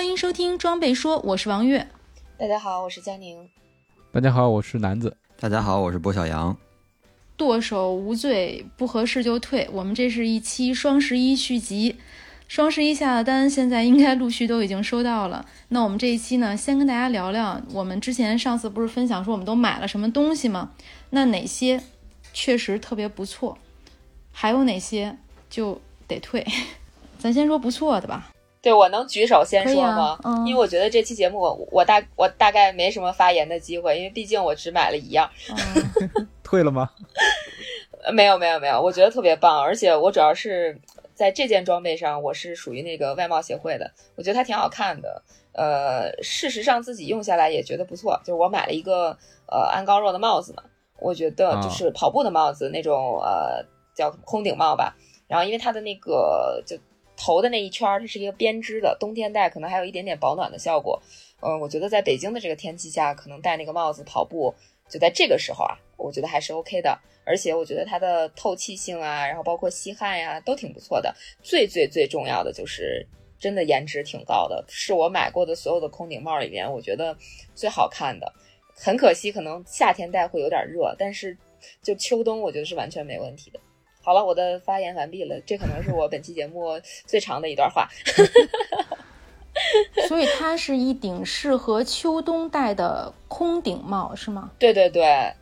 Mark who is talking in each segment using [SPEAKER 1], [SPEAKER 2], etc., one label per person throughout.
[SPEAKER 1] 欢迎收听装备说，我是王悦。
[SPEAKER 2] 大家好，我是佳宁。
[SPEAKER 3] 大家好，我是南子。
[SPEAKER 4] 大家好，我是薄小杨。
[SPEAKER 1] 剁手无罪，不合适就退。我们这是一期双十一续集，双十一下的单现在应该陆续都已经收到了。那我们这一期呢，先跟大家聊聊，我们之前上次不是分享说我们都买了什么东西吗？那哪些确实特别不错，还有哪些就得退？咱先说不错的吧。
[SPEAKER 2] 对，我能举手先说吗？
[SPEAKER 1] 啊嗯、
[SPEAKER 2] 因为我觉得这期节目我我大我大概没什么发言的机会，因为毕竟我只买了一样。
[SPEAKER 1] 嗯、
[SPEAKER 3] 退了吗？
[SPEAKER 2] 没有没有没有，我觉得特别棒，而且我主要是在这件装备上，我是属于那个外贸协会的，我觉得它挺好看的。呃，事实上自己用下来也觉得不错，就是我买了一个呃安高若的帽子嘛，我觉得就是跑步的帽子、
[SPEAKER 3] 哦、
[SPEAKER 2] 那种呃叫空顶帽吧，然后因为它的那个就。头的那一圈它是一个编织的，冬天戴可能还有一点点保暖的效果。嗯，我觉得在北京的这个天气下，可能戴那个帽子跑步，就在这个时候啊，我觉得还是 OK 的。而且我觉得它的透气性啊，然后包括吸汗呀、都挺不错的。最最最重要的就是真的颜值挺高的，是我买过的所有的空顶帽里面，我觉得最好看的。很可惜，可能夏天戴会有点热，但是就秋冬我觉得是完全没问题的。好了，我的发言完毕了。这可能是我本期节目最长的一段话。
[SPEAKER 1] 所以它是一顶适合秋冬戴的空顶帽，是吗？
[SPEAKER 2] 对对对。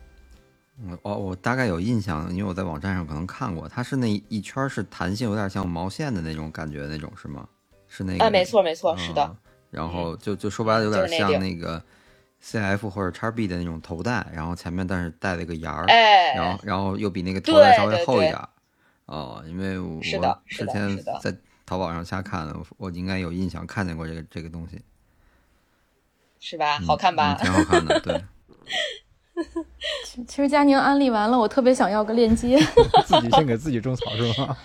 [SPEAKER 4] 我哦，我大概有印象，因为我在网站上可能看过，它是那一圈是弹性有点像毛线的那种感觉，那种是吗？是那个？
[SPEAKER 2] 啊，没错没错，是的。
[SPEAKER 4] 嗯、然后就就说白了，有点像那个 CF 或者叉 B 的那种头带，然后前面但是带了一个沿儿，
[SPEAKER 2] 哎，
[SPEAKER 4] 然后然后又比那个头带稍微厚一点。哦，因为我之
[SPEAKER 2] 前
[SPEAKER 4] 在淘宝上瞎看的，我应该有印象看见过这个这个东西，
[SPEAKER 2] 是吧？好看吧？
[SPEAKER 4] 嗯、挺好看的，对。
[SPEAKER 1] 其实佳宁安利完了，我特别想要个链接。
[SPEAKER 3] 自己先给自己种草是吗？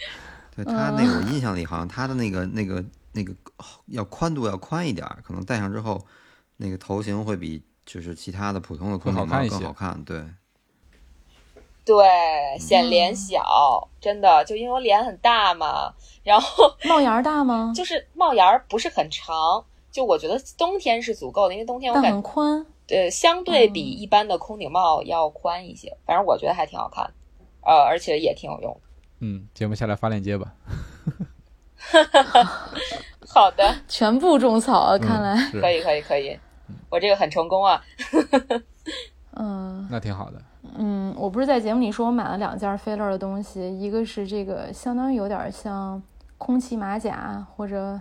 [SPEAKER 4] 对他那个，我印象里好像他的那个那个那个要宽度要宽一点，可能戴上之后，那个头型会比就是其他的普通的空顶帽更好看。对。
[SPEAKER 2] 对，显脸小，嗯、真的，就因为我脸很大嘛，然后
[SPEAKER 1] 帽檐大吗？
[SPEAKER 2] 就是帽檐不是很长，就我觉得冬天是足够的，因为冬天我感
[SPEAKER 1] 很宽，
[SPEAKER 2] 对，相对比一般的空顶帽要宽一些，嗯、反正我觉得还挺好看，呃，而且也挺有用的。
[SPEAKER 3] 嗯，节目下来发链接吧。
[SPEAKER 2] 好的，
[SPEAKER 1] 全部种草啊，
[SPEAKER 3] 嗯、
[SPEAKER 1] 看来
[SPEAKER 2] 可以，可以，可以，我这个很成功啊。
[SPEAKER 1] 嗯，
[SPEAKER 3] 那挺好的。
[SPEAKER 1] 嗯，我不是在节目里说我买了两件菲乐的东西，一个是这个相当于有点像空气马甲或者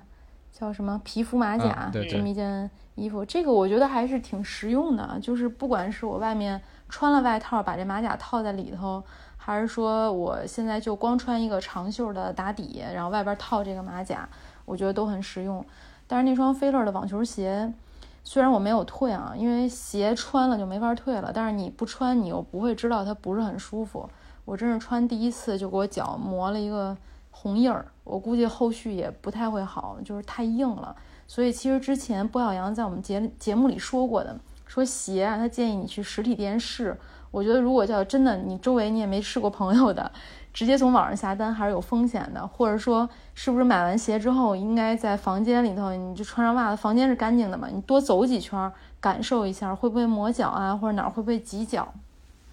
[SPEAKER 1] 叫什么皮肤马甲、这么一件衣服，这个我觉得还是挺实用的。就是不管是我外面穿了外套把这马甲套在里头，还是说我现在就光穿一个长袖的打底，然后外边套这个马甲，我觉得都很实用。但是那双菲乐的网球鞋。虽然我没有退啊，因为鞋穿了就没法退了，但是你不穿你又不会知道它不是很舒服。我真是穿第一次就给我脚磨了一个红印儿，我估计后续也不太会好，就是太硬了。所以其实之前波小杨在我们节节目里说过的，说鞋啊，他建议你去实体店试。我觉得如果叫真的你周围你也没试过朋友的，直接从网上下单还是有风险的，或者说是不是买完鞋之后应该在房间里头你就穿上袜子，房间是干净的嘛，你多走几圈感受一下会不会磨脚啊，或者哪儿会不会挤脚？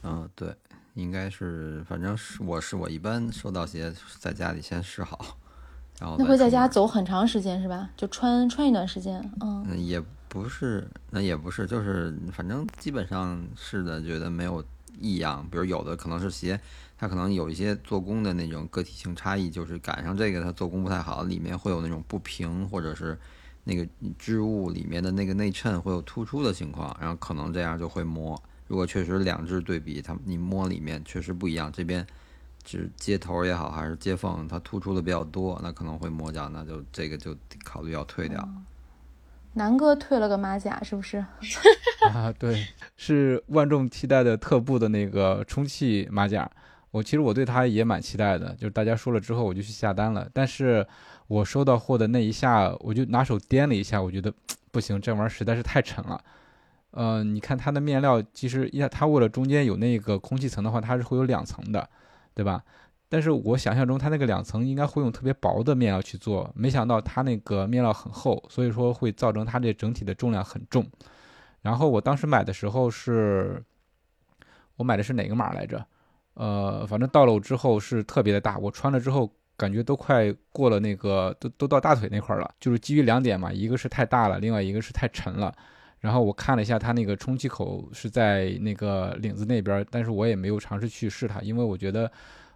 [SPEAKER 4] 嗯，对，应该是，反正是我是我一般收到鞋在家里先试好，然后
[SPEAKER 1] 那会在家走很长时间是吧？就穿穿一段时间，嗯，
[SPEAKER 4] 嗯也不是，那也不是，就是反正基本上试的，觉得没有异样，比如有的可能是鞋。它可能有一些做工的那种个体性差异，就是赶上这个它做工不太好，里面会有那种不平，或者是那个织物里面的那个内衬会有突出的情况，然后可能这样就会磨。如果确实两只对比，它你摸里面确实不一样，这边只接头也好还是接缝，它突出的比较多，那可能会磨脚，那就这个就考虑要退掉。
[SPEAKER 1] 嗯南哥退了个马甲，是不是？
[SPEAKER 3] 啊，对，是万众期待的特步的那个充气马甲。我其实我对它也蛮期待的，就是大家说了之后，我就去下单了。但是我收到货的那一下，我就拿手掂了一下，我觉得不行，这玩意儿实在是太沉了。呃，你看它的面料，其实一下它为了中间有那个空气层的话，它是会有两层的，对吧？但是我想象中它那个两层应该会用特别薄的面料去做，没想到它那个面料很厚，所以说会造成它这整体的重量很重。然后我当时买的时候是，我买的是哪个码来着？呃，反正到了之后是特别的大，我穿了之后感觉都快过了那个，都都到大腿那块了。就是基于两点嘛，一个是太大了，另外一个是太沉了。然后我看了一下它那个充气口是在那个领子那边，但是我也没有尝试去试它，因为我觉得，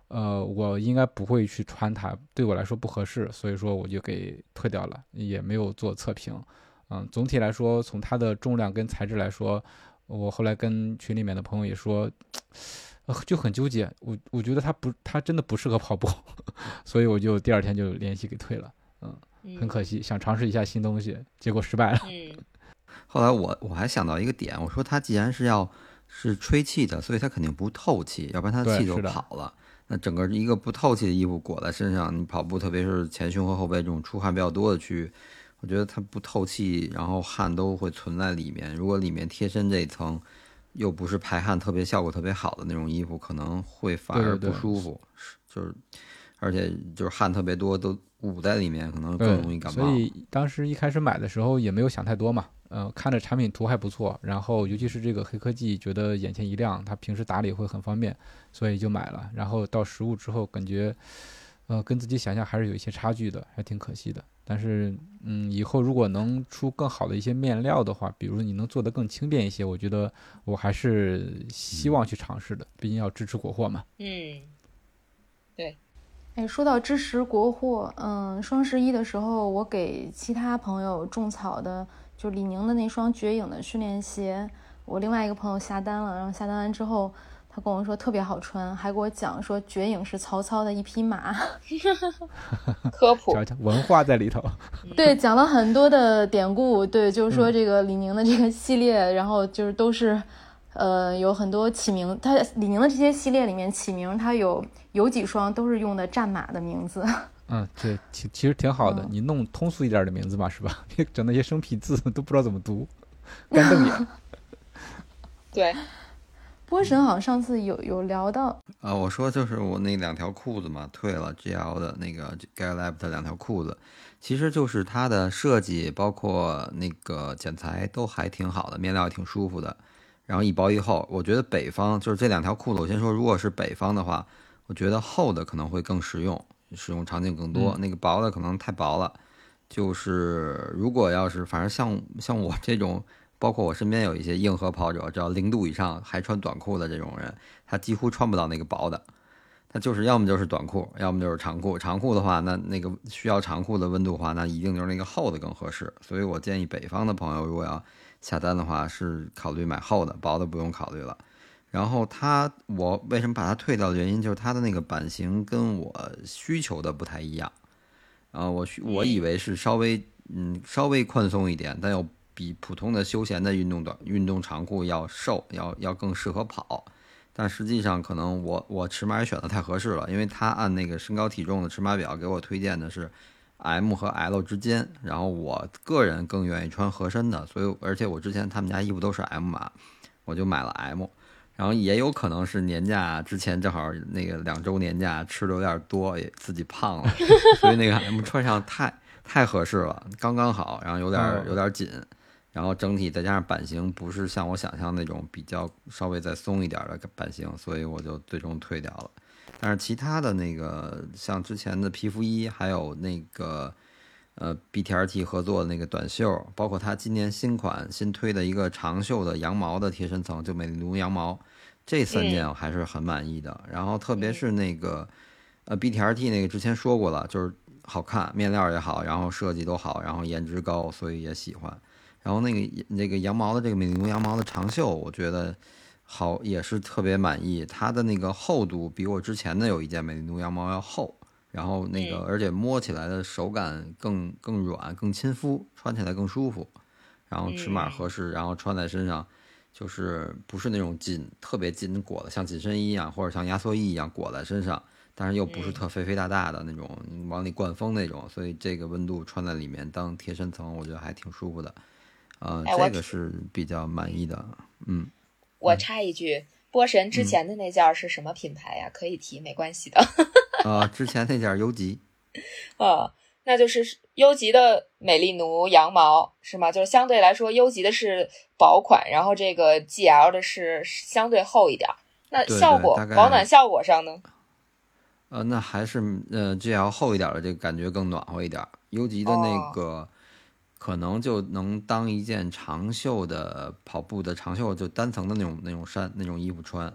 [SPEAKER 3] 呃，我应该不会去穿它，对我来说不合适，所以说我就给退掉了，也没有做测评。嗯，总体来说，从它的重量跟材质来说，我后来跟群里面的朋友也说。呃，就很纠结，我我觉得他不，他真的不适合跑步，所以我就第二天就联系给退了，嗯，很可惜，想尝试一下新东西，结果失败了。
[SPEAKER 2] 嗯，
[SPEAKER 4] 后来我我还想到一个点，我说他既然是要是吹气的，所以它肯定不透气，要不然它气就跑了。那整个一个不透气的衣服裹在身上，你跑步，特别是前胸和后背这种出汗比较多的区域，我觉得它不透气，然后汗都会存在里面。如果里面贴身这一层。又不是排汗特别效果特别好的那种衣服，可能会反而不舒服，就是，而且就是汗特别多，都捂在里面，可能更容易感
[SPEAKER 3] 冒。所以当时一开始买的时候也没有想太多嘛，嗯，看着产品图还不错，然后尤其是这个黑科技，觉得眼前一亮，它平时打理会很方便，所以就买了。然后到实物之后，感觉，呃，跟自己想象还是有一些差距的，还挺可惜的。但是，嗯，以后如果能出更好的一些面料的话，比如你能做得更轻便一些，我觉得我还是希望去尝试的。毕竟要支持国货嘛。
[SPEAKER 2] 嗯，对。
[SPEAKER 1] 哎，说到支持国货，嗯，双十一的时候，我给其他朋友种草的，就李宁的那双绝影的训练鞋，我另外一个朋友下单了，然后下单完之后。他跟我说特别好穿，还给我讲说绝影是曹操的一匹马，
[SPEAKER 2] 科普
[SPEAKER 3] 文化在里头。
[SPEAKER 1] 对，讲了很多的典故。对，就是说这个李宁的这个系列，然后就是都是，呃，有很多起名。他李宁的这些系列里面起名，他有有几双都是用的战马的名字。
[SPEAKER 3] 嗯，对，其其实挺好的。你弄通俗一点的名字吧，是吧？别整那些生僻字都不知道怎么读，干瞪眼。
[SPEAKER 2] 对。
[SPEAKER 1] 波神好像上次有有聊到
[SPEAKER 4] 啊，我说就是我那两条裤子嘛，退了 GL 的那个 Galab 的两条裤子，其实就是它的设计，包括那个剪裁都还挺好的，面料也挺舒服的，然后一薄一厚，我觉得北方就是这两条裤子，我先说，如果是北方的话，我觉得厚的可能会更实用，使用场景更多，那个薄的可能太薄了，就是如果要是反正像像我这种。包括我身边有一些硬核跑者，只要零度以上还穿短裤的这种人，他几乎穿不到那个薄的，他就是要么就是短裤，要么就是长裤。长裤的话，那那个需要长裤的温度的话，那一定就是那个厚的更合适。所以我建议北方的朋友如果要下单的话，是考虑买厚的，薄的不用考虑了。然后它，我为什么把它退掉的原因就是它的那个版型跟我需求的不太一样。啊，我我以为是稍微嗯稍微宽松一点，但又。比普通的休闲的运动短运动长裤要瘦，要要更适合跑，但实际上可能我我尺码也选的太合适了，因为他按那个身高体重的尺码表给我推荐的是 M 和 L 之间，然后我个人更愿意穿合身的，所以而且我之前他们家衣服都是 M 码，我就买了 M，然后也有可能是年假之前正好那个两周年假吃的有点多，也自己胖了，所以那个 M 穿上太太合适了，刚刚好，然后有点有点紧。然后整体再加上版型不是像我想象那种比较稍微再松一点的版型，所以我就最终退掉了。但是其他的那个像之前的皮肤衣，还有那个呃 BTRT 合作的那个短袖，包括它今年新款新推的一个长袖的羊毛的贴身层，就美利奴羊毛，这三件我还是很满意的。然后特别是那个呃 BTRT 那个之前说过了，就是好看，面料也好，然后设计都好，然后颜值高，所以也喜欢。然后那个那个羊毛的这个美利奴羊毛的长袖，我觉得好也是特别满意。它的那个厚度比我之前的有一件美利奴羊毛要厚，然后那个而且摸起来的手感更更软更亲肤，穿起来更舒服。然后尺码合适，然后穿在身上就是不是那种紧特别紧裹的，像紧身衣一样或者像压缩衣一样裹在身上，但是又不是特肥肥大大的那种往里灌风那种，所以这个温度穿在里面当贴身层，我觉得还挺舒服的。啊，这个是比较满意的。嗯，
[SPEAKER 2] 我插一句，波神之前的那件是什么品牌呀？可以提，没关系的。
[SPEAKER 4] 呃，之前那件优吉，
[SPEAKER 2] 啊，那就是优吉的美丽奴羊毛是吗？就是相对来说，优吉的是薄款，然后这个 GL 的是相对厚一点。那效果保暖效果上呢？
[SPEAKER 4] 呃，那还是呃 GL 厚一点的这个感觉更暖和一点。优吉的那
[SPEAKER 2] 哦
[SPEAKER 4] 个可能就能当一件长袖的跑步的长袖，就单层的那种那种衫那种衣服穿。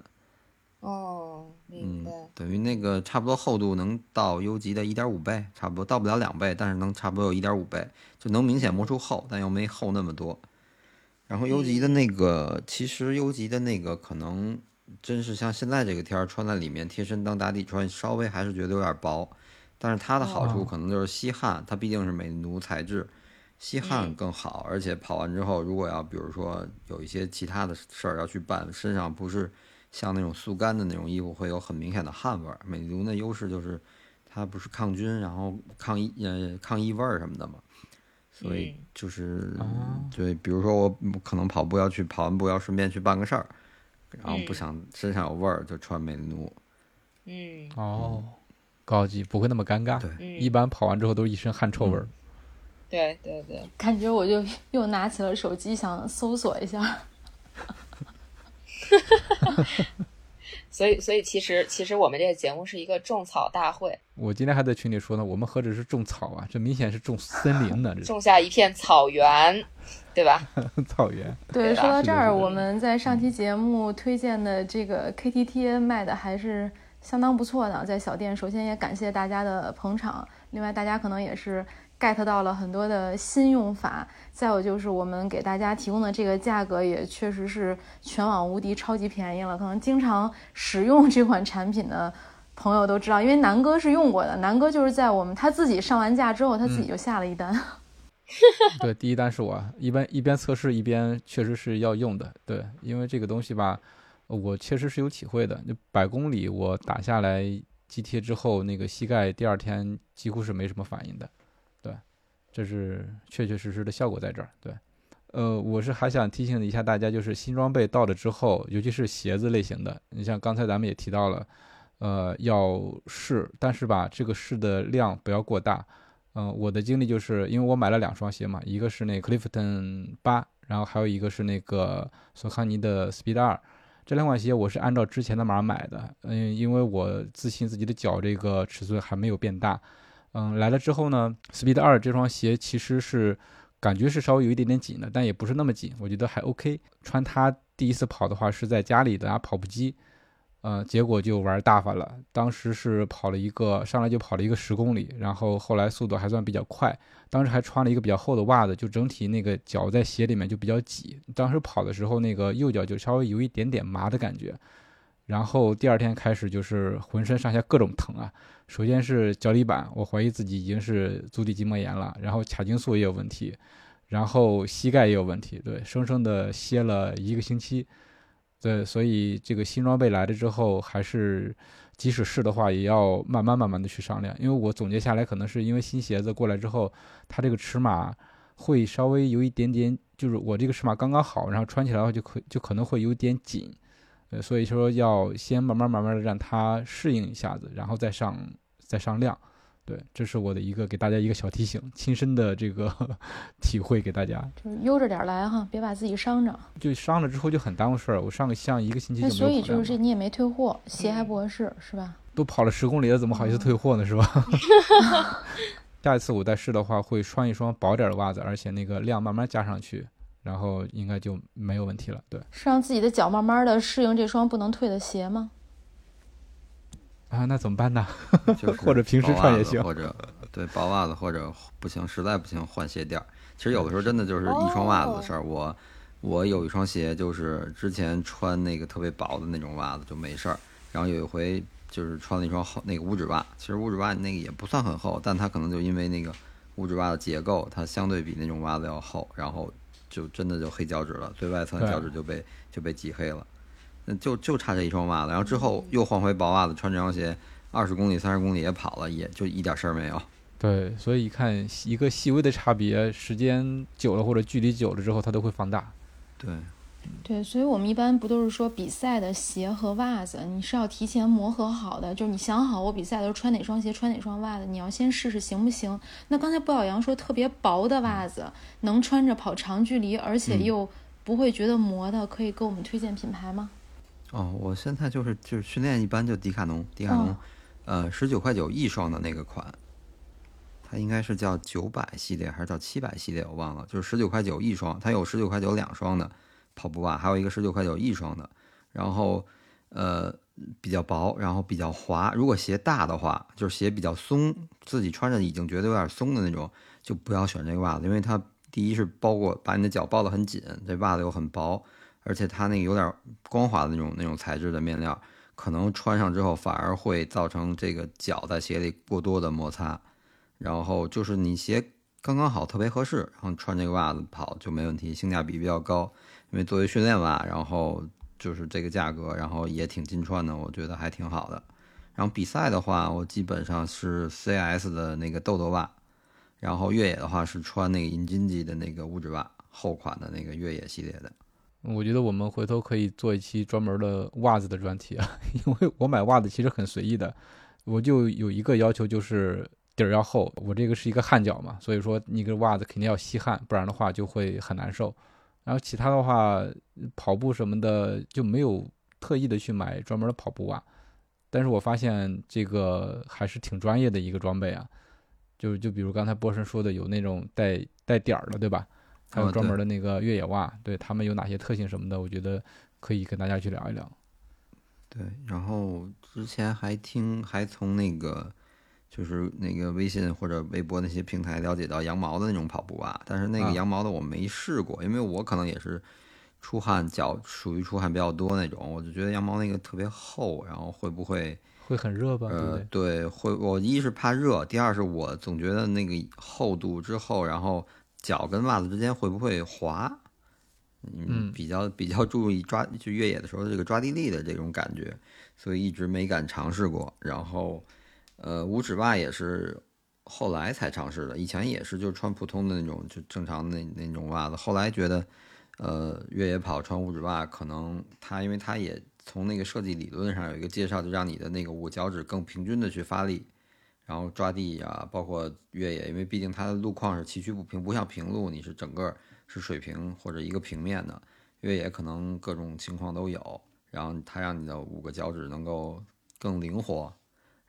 [SPEAKER 2] 哦，明
[SPEAKER 4] 嗯。，等于那个差不多厚度能到优级的一点五倍，差不多到不了两倍，但是能差不多有一点五倍，就能明显摸出厚，但又没厚那么多。然后优级的那个，其实优级的那个可能真是像现在这个天儿穿在里面贴身当打底穿，稍微还是觉得有点薄。但是它的好处
[SPEAKER 3] 哦
[SPEAKER 4] 可能就是吸汗，它毕竟是美奴材质，吸汗
[SPEAKER 2] 嗯
[SPEAKER 4] 更好。而且跑完之后，如果要比如说有一些其他的事儿要去办，身上不是像那种速干的那种衣服会有很明显的汗味儿。美奴的优势就是它不是抗菌，然后抗异呃抗异味儿什么的嘛。所以
[SPEAKER 2] 嗯
[SPEAKER 4] 就是
[SPEAKER 3] 哦
[SPEAKER 4] 对，比如说我可能跑步要去跑完步要顺便去办个事儿，然后不
[SPEAKER 2] 嗯
[SPEAKER 4] 想身上有味儿就穿美奴。
[SPEAKER 2] 嗯
[SPEAKER 3] 哦，高级，不会那么尴尬。
[SPEAKER 4] 对
[SPEAKER 2] 嗯，
[SPEAKER 3] 一般跑完之后都是一身汗臭味儿。
[SPEAKER 2] 对对对，
[SPEAKER 1] 感觉我就又拿起了手机想搜索一下。
[SPEAKER 2] 所以所以其实其实我们这个节目是一个种草大会，
[SPEAKER 3] 我今天还在群里说呢，我们何止是种草啊，这明显是种森林呢，这
[SPEAKER 2] 种下一片草原，对吧？
[SPEAKER 3] 是 草原。
[SPEAKER 1] 对，说到这儿，我们在上期节目推荐的这个 KTT 卖的还是相当不错的，在小店。首先也感谢大家的捧场，另外大家可能也是 get 到了很多的新用法。再有就是我们给大家提供的这个价格也确实是全网无敌，超级便宜了。可能经常使用这款产品的。朋友都知道，因为南哥是用过的。南哥就是在我们他自己上完架之后，他自己就下了一单。
[SPEAKER 3] 对，第一单是我，一边一边测试一边确实是要用的。对，因为这个东西吧，我确实是有体会的。就百公里我打下来肌贴之后，那个膝盖第二天几乎是没什么反应的。这是确确实实的效果在这儿。对，呃，我是还想提醒一下大家，就是新装备到了之后，尤其是鞋子类型的，你像刚才咱们也提到了，呃，要试，但是吧，这个试的量不要过大。嗯、我的经历就是因为我买了两双鞋嘛，一个是那 Clifton 八，然后还有一个是那个索康尼的 Speed 二。这两款鞋我是按照之前的码买的，嗯，因为我自信自己的脚这个尺寸还没有变大。嗯，来了之后呢，Speed 二这双鞋其实是感觉是稍微有一点点紧的，但也不是那么紧，我觉得还 OK。穿它第一次跑的话是在家里的跑步机，呃，结果就玩大发了。当时是跑了一个上来就跑了一个十公里，然后后来速度还算比较快。当时还穿了一个比较厚的袜子，就整体那个脚在鞋里面就比较挤。当时跑的时候，那个右脚就稍微有一点点麻的感觉。然后第二天开始就是浑身上下各种疼啊。首先是脚底板，我怀疑自己已经是足底筋膜炎了，然后髂胫束也有问题，然后膝盖也有问题，对，生生的歇了一个星期。对，所以这个新装备来了之后，还是即使是的话，也要慢慢慢慢的去商量。因为我总结下来，可能是因为新鞋子过来之后，它这个尺码会稍微有一点点，就是我这个尺码刚刚好，然后穿起来的话就可就可能会有点紧。呃，所以说要先慢慢慢慢的让它适应一下子，然后再上再上量。对，这是我的一个给大家一个小提醒，亲身的这个 体会给大家。
[SPEAKER 1] 就是悠着点来哈，别把自己伤着。
[SPEAKER 3] 就伤了之后就很耽误事儿，我上个像一个星期
[SPEAKER 1] 那
[SPEAKER 3] 就没
[SPEAKER 1] 所以就是你也没退货，鞋还不合适是吧？
[SPEAKER 3] 都跑了十公里了，怎么好意思退货呢？是吧？下一次我再试的话，会穿一双薄点儿的袜子，而且那个量慢慢加上去，然后应该就没有问题了。对
[SPEAKER 1] 是让自己的脚慢慢的适应这双不能退的鞋吗？
[SPEAKER 3] 啊，那怎么办呢？
[SPEAKER 4] 就是
[SPEAKER 3] 或者平时穿也行
[SPEAKER 4] 或者对薄袜子，或者不行，实在不行换鞋垫儿。其实有的时候真的就是一双袜子的事儿。我我有一双鞋，就是之前穿那个特别薄的那种袜子就没事儿，然后有一回就是穿了一双厚那个五指袜，其实五指袜那个也不算很厚，但它可能就因为那个五指袜的结构，它相对比那种袜子要厚，然后就真的就黑脚趾了，最外层脚趾就被就被挤黑了。那就就差这一双袜子，然后之后又换回薄袜子，穿这双鞋，二十公里、三十公里也跑了，也就一点事儿没有。
[SPEAKER 3] 对，所以一看一个细微的差别，时间久了或者距离久了之后，它都会放大。
[SPEAKER 4] 对，
[SPEAKER 1] 对，所以我们一般不都是说比赛的鞋和袜子，你是要提前磨合好的，就是你想好我比赛的时候穿哪双鞋，穿哪双袜子，你要先试试行不行。那刚才布小杨说特别薄的袜子能穿着跑长距离，而且又不会觉得磨的，可以给我们推荐品牌吗？
[SPEAKER 4] 哦，我现在就是就是训练一般就迪卡侬，迪卡侬，呃，十九块九一双的那个款，它应该是叫九百系列还是叫七百系列，我忘了，就是十九块九一双，它有十九块九两双的。跑步袜还有一个十九块九一双的，然后呃比较薄，然后比较滑。如果鞋大的话，就是鞋比较松，自己穿着已经觉得有点松的那种，就不要选这个袜子，因为它第一是包裹把你的脚包得很紧，这袜子又很薄，而且它那个有点光滑的那种那种材质的面料，可能穿上之后反而会造成这个脚在鞋里过多的摩擦。然后就是你鞋刚刚好，特别合适，然后穿这个袜子跑就没问题，性价比比较高。因为作为训练袜，然后就是这个价格，然后也挺金穿的，我觉得还挺好的。然后比赛的话，我基本上是 CS 的那个豆豆袜，然后越野的话是穿那个银金吉的那个五指袜，厚款的那个越野系列的。
[SPEAKER 3] 我觉得我们回头可以做一期专门的袜子的专题啊，因为我买袜子其实很随意的，我就有一个要求就是底儿要厚，我这个是一个汗脚嘛，所以说你个袜子肯定要吸汗，不然的话就会很难受。然后其他的话，跑步什么的就没有特意的去买专门的跑步袜，但是我发现这个还是挺专业的一个装备啊，就就比如刚才波神说的，有那种带带点儿的，对吧？还有专门的那个越野袜，对他们有哪些特性什么的，我觉得可以跟大家去聊一聊。
[SPEAKER 4] 对，然后之前还听还从那个。就是那个微信或者微博那些平台了解到羊毛的那种跑步袜，但是那个羊毛的我没试过，因为我可能也是出汗脚属于出汗比较多那种，我就觉得羊毛那个特别厚，然后会不会
[SPEAKER 3] 会很热吧？
[SPEAKER 4] 呃，对，会。我一是怕热，第二是我总觉得那个厚度之后，然后脚跟袜子之间会不会滑？嗯，比较比较注意抓就越野的时候这个抓地力的这种感觉，所以一直没敢尝试过，然后。呃，五指袜也是后来才尝试的，以前也是就穿普通的那种，就正常的那那种袜子。后来觉得，呃，越野跑穿五指袜，可能它因为它也从那个设计理论上有一个介绍，就让你的那个五个脚趾更平均的去发力，然后抓地啊，包括越野，因为毕竟它的路况是崎岖不平，不像平路你是整个是水平或者一个平面的，越野可能各种情况都有，然后它让你的五个脚趾能够更灵活。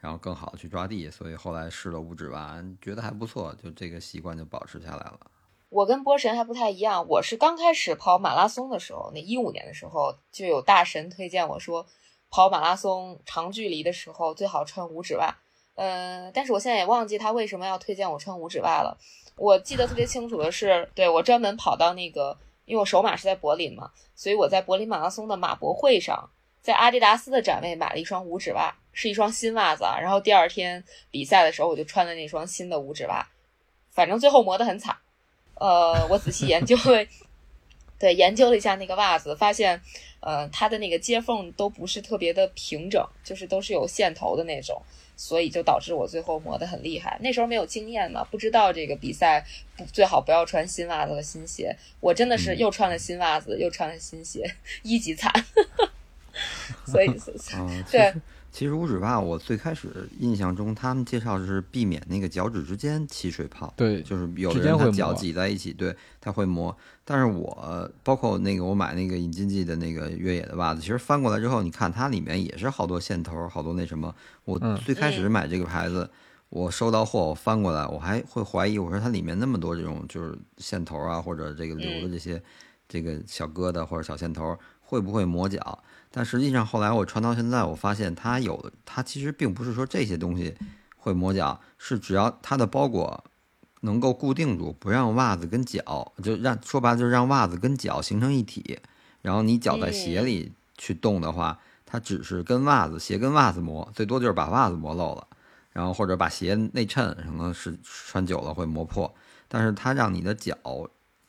[SPEAKER 4] 然后更好的去抓地，所以后来试了五指袜，觉得还不错，就这个习惯就保持下来了。
[SPEAKER 2] 我跟波神还不太一样，我是刚开始跑马拉松的时候，那一五年的时候就有大神推荐我说，跑马拉松长距离的时候最好穿五指袜。嗯，但是我现在也忘记他为什么要推荐我穿五指袜了。我记得特别清楚的是，对我专门跑到那个，因为我首马是在柏林嘛，所以我在柏林马拉松的马博会上，在阿迪达斯的展位买了一双五指袜。是一双新袜子，然后第二天比赛的时候，我就穿了那双新的五指袜，反正最后磨得很惨。呃，我仔细研究了，对，研究了一下那个袜子，发现，呃，它的那个接缝都不是特别的平整，就是都是有线头的那种，所以就导致我最后磨得很厉害。那时候没有经验嘛，不知道这个比赛不最好不要穿新袜子和新鞋。我真的是又穿了新袜子，又穿了新鞋，一级惨。所以，对。
[SPEAKER 4] 其实五指袜，我最开始印象中，他们介绍是避免那个脚趾之间起水泡。
[SPEAKER 3] 对，
[SPEAKER 4] 就是有的人他脚挤在一起，对，他会磨。但是我包括那个我买那个引进记的那个越野的袜子，其实翻过来之后，你看它里面也是好多线头，好多那什么。我最开始买这个牌子，我收到货，我翻过来，我还会怀疑，我说它里面那么多这种就是线头啊，或者这个留的这些这个小疙瘩或者小线头，会不会磨脚？但实际上，后来我穿到现在，我发现它有，它其实并不是说这些东西会磨脚，是只要它的包裹能够固定住，不让袜子跟脚，就让说白了就是让袜子跟脚形成一体，然后你脚在鞋里去动的话，它只是跟袜子鞋跟袜子磨，最多就是把袜子磨漏了，然后或者把鞋内衬可能是穿久了会磨破，但是它让你的脚，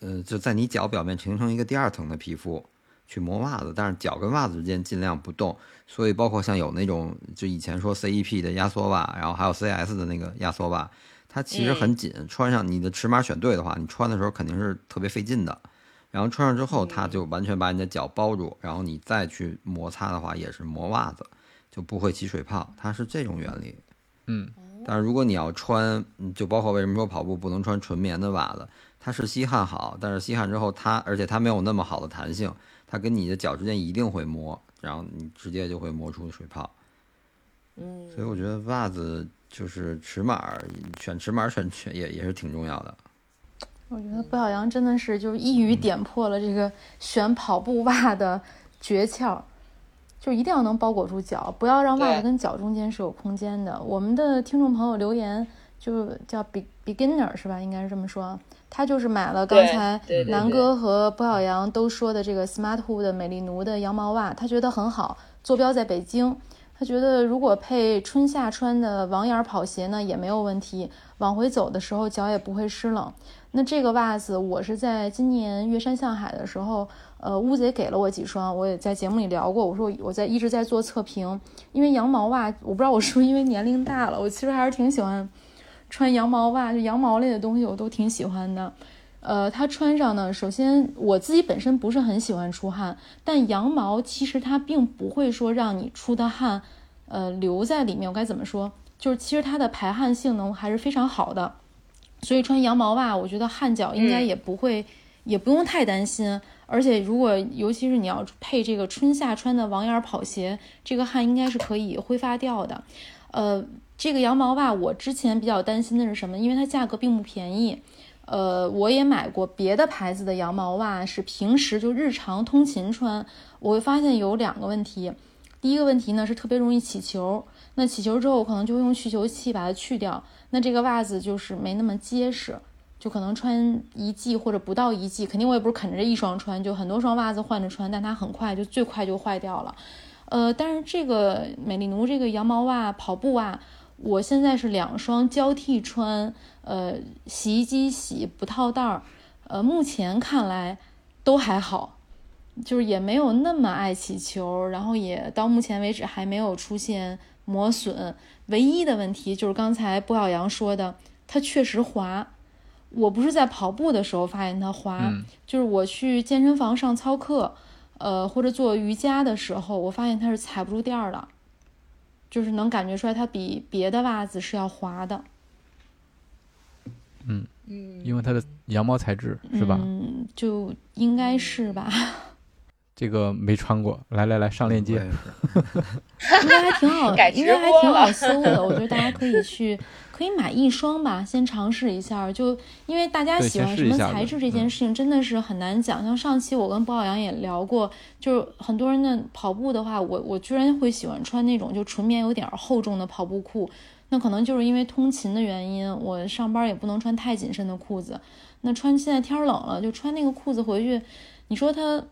[SPEAKER 4] 呃，就在你脚表面形成一个第二层的皮肤。去磨袜子，但是脚跟袜子之间尽量不动。所以包括像有那种，就以前说 CEP 的压缩袜，然后还有 CS 的那个压缩袜，它其实很紧，穿上你的尺码选对的话，你穿的时候肯定是特别费劲的。然后穿上之后，它就完全把你的脚包住，然后你再去摩擦的话，也是磨袜子，就不会起水泡，它是这种原理。
[SPEAKER 3] 嗯，
[SPEAKER 4] 但是如果你要穿，就包括为什么说跑步不能穿纯棉的袜子，它是吸汗好，但是吸汗之后它，而且它没有那么好的弹性，它跟你的脚之间一定会磨，然后你直接就会磨出水泡。
[SPEAKER 2] 嗯，
[SPEAKER 4] 所以我觉得袜子就是尺码，选尺码选选也也是挺重要的。
[SPEAKER 1] 我觉得不小杨真的是就是一语点破了这个选跑步袜的诀窍，就一定要能包裹住脚，不要让袜子跟脚中间是有空间的。我们的听众朋友留言就叫 be beginner 是吧？应该是这么说。他就是买了刚才南哥和卜小杨都说的这个 Smartwool 的美丽奴的羊毛袜，他觉得很好，坐标在北京。他觉得如果配春夏穿的网眼跑鞋呢，也没有问题，往回走的时候脚也不会湿冷。那这个袜子我是在今年月山向海的时候，呃，乌贼给了我几双，我也在节目里聊过，我说我在一直在做测评，因为羊毛袜，我不知道我是不是因为年龄大了，我其实还是挺喜欢穿羊毛袜，就羊毛类的东西我都挺喜欢的。呃，它穿上呢，首先我自己本身不是很喜欢出汗，但羊毛其实它并不会说让你出的汗，呃，留在里面。我该怎么说？就是其实它的排汗性能还是非常好的，所以穿羊毛袜，我觉得汗脚应该也不会，也不用太担心。而且如果尤其是你要配这个春夏穿的网眼跑鞋，这个汗应该是可以挥发掉的。呃，这个羊毛袜我之前比较担心的是什么？因为它价格并不便宜。呃，我也买过别的牌子的羊毛袜，是平时就日常通勤穿。我会发现有两个问题，第一个问题呢是特别容易起球，那起球之后可能就会用去球器把它去掉，那这个袜子就是没那么结实，就可能穿一季或者不到一季，肯定我也不是啃着这一双穿，就很多双袜子换着穿，但它很快就最快就坏掉了。呃，但是这个美丽奴这个羊毛袜跑步袜，我现在是两双交替穿，呃，洗衣机洗不套袋儿，呃，目前看来都还好，就是也没有那么爱起球，然后也到目前为止还没有出现磨损。唯一的问题就是刚才布小阳说的，它确实滑。我不是在跑步的时候发现它滑，
[SPEAKER 3] 嗯
[SPEAKER 1] 就是我去健身房上操课，呃，或者做瑜伽的时候，我发现它是踩不住垫儿的，就是能感觉出来它比别的袜子是要滑的，
[SPEAKER 2] 嗯，
[SPEAKER 3] 因为它的羊毛材质是吧？
[SPEAKER 1] 嗯，就应该是吧，
[SPEAKER 3] 这个没穿过，来来来，上链接。
[SPEAKER 1] 应该还挺好，
[SPEAKER 2] 改
[SPEAKER 1] 应该还挺好搜的。我觉得大家可以去，可以买一双吧，先尝试一下。就因为大家喜欢什么材质这件
[SPEAKER 3] 嗯
[SPEAKER 1] 事情，真的是很难讲。像上期我跟包小杨也聊过，就是很多人的跑步的话，我我居然会喜欢穿那种就纯棉有点厚重的跑步裤。那可能就是因为通勤的原因，我上班也不能穿太紧身的裤子。那穿现在天儿冷了，就穿那个裤子回去，你说它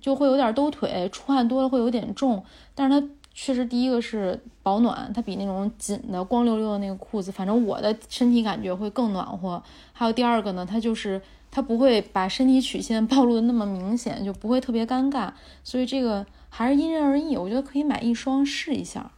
[SPEAKER 1] 就会有点兜腿，出汗多了会有点重，但是它确实第一个是保暖，它比那种紧的光溜溜的那个裤子，反正我的身体感觉会更暖和。还有第二个呢，它就是它不会把身体曲线暴露的那么明显，就不会特别尴尬。所以这个还是因人而异，我觉得可以买一双试一下。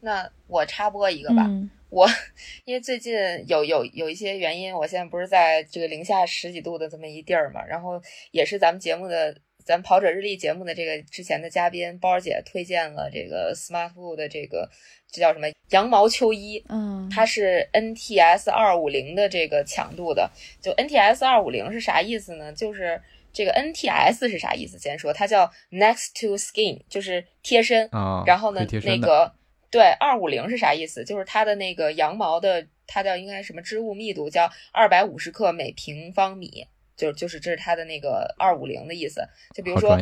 [SPEAKER 2] 那我插播一个吧，
[SPEAKER 1] 嗯
[SPEAKER 2] 我 因为最近有有有一些原因，我现在不是在这个零下十几度的这么一地儿嘛，然后也是咱们节目的咱跑者日历节目的这个之前的嘉宾包儿姐推荐了这个 Smartwool 的这个这叫什么羊毛秋衣，
[SPEAKER 1] 嗯，
[SPEAKER 2] 它是 NTS 二五零的这个强度的。就 NTS 二五零是啥意思呢？就是这个 NTS 是啥意思？先说它叫 Next to Skin，就是贴身。
[SPEAKER 3] 啊，
[SPEAKER 2] 然后呢那个对二五零是啥意思？就是它的那个羊毛的，它叫应该什么织物密度叫二百五十克每平方米，就就是这是它的那个二五零的意思。就比如说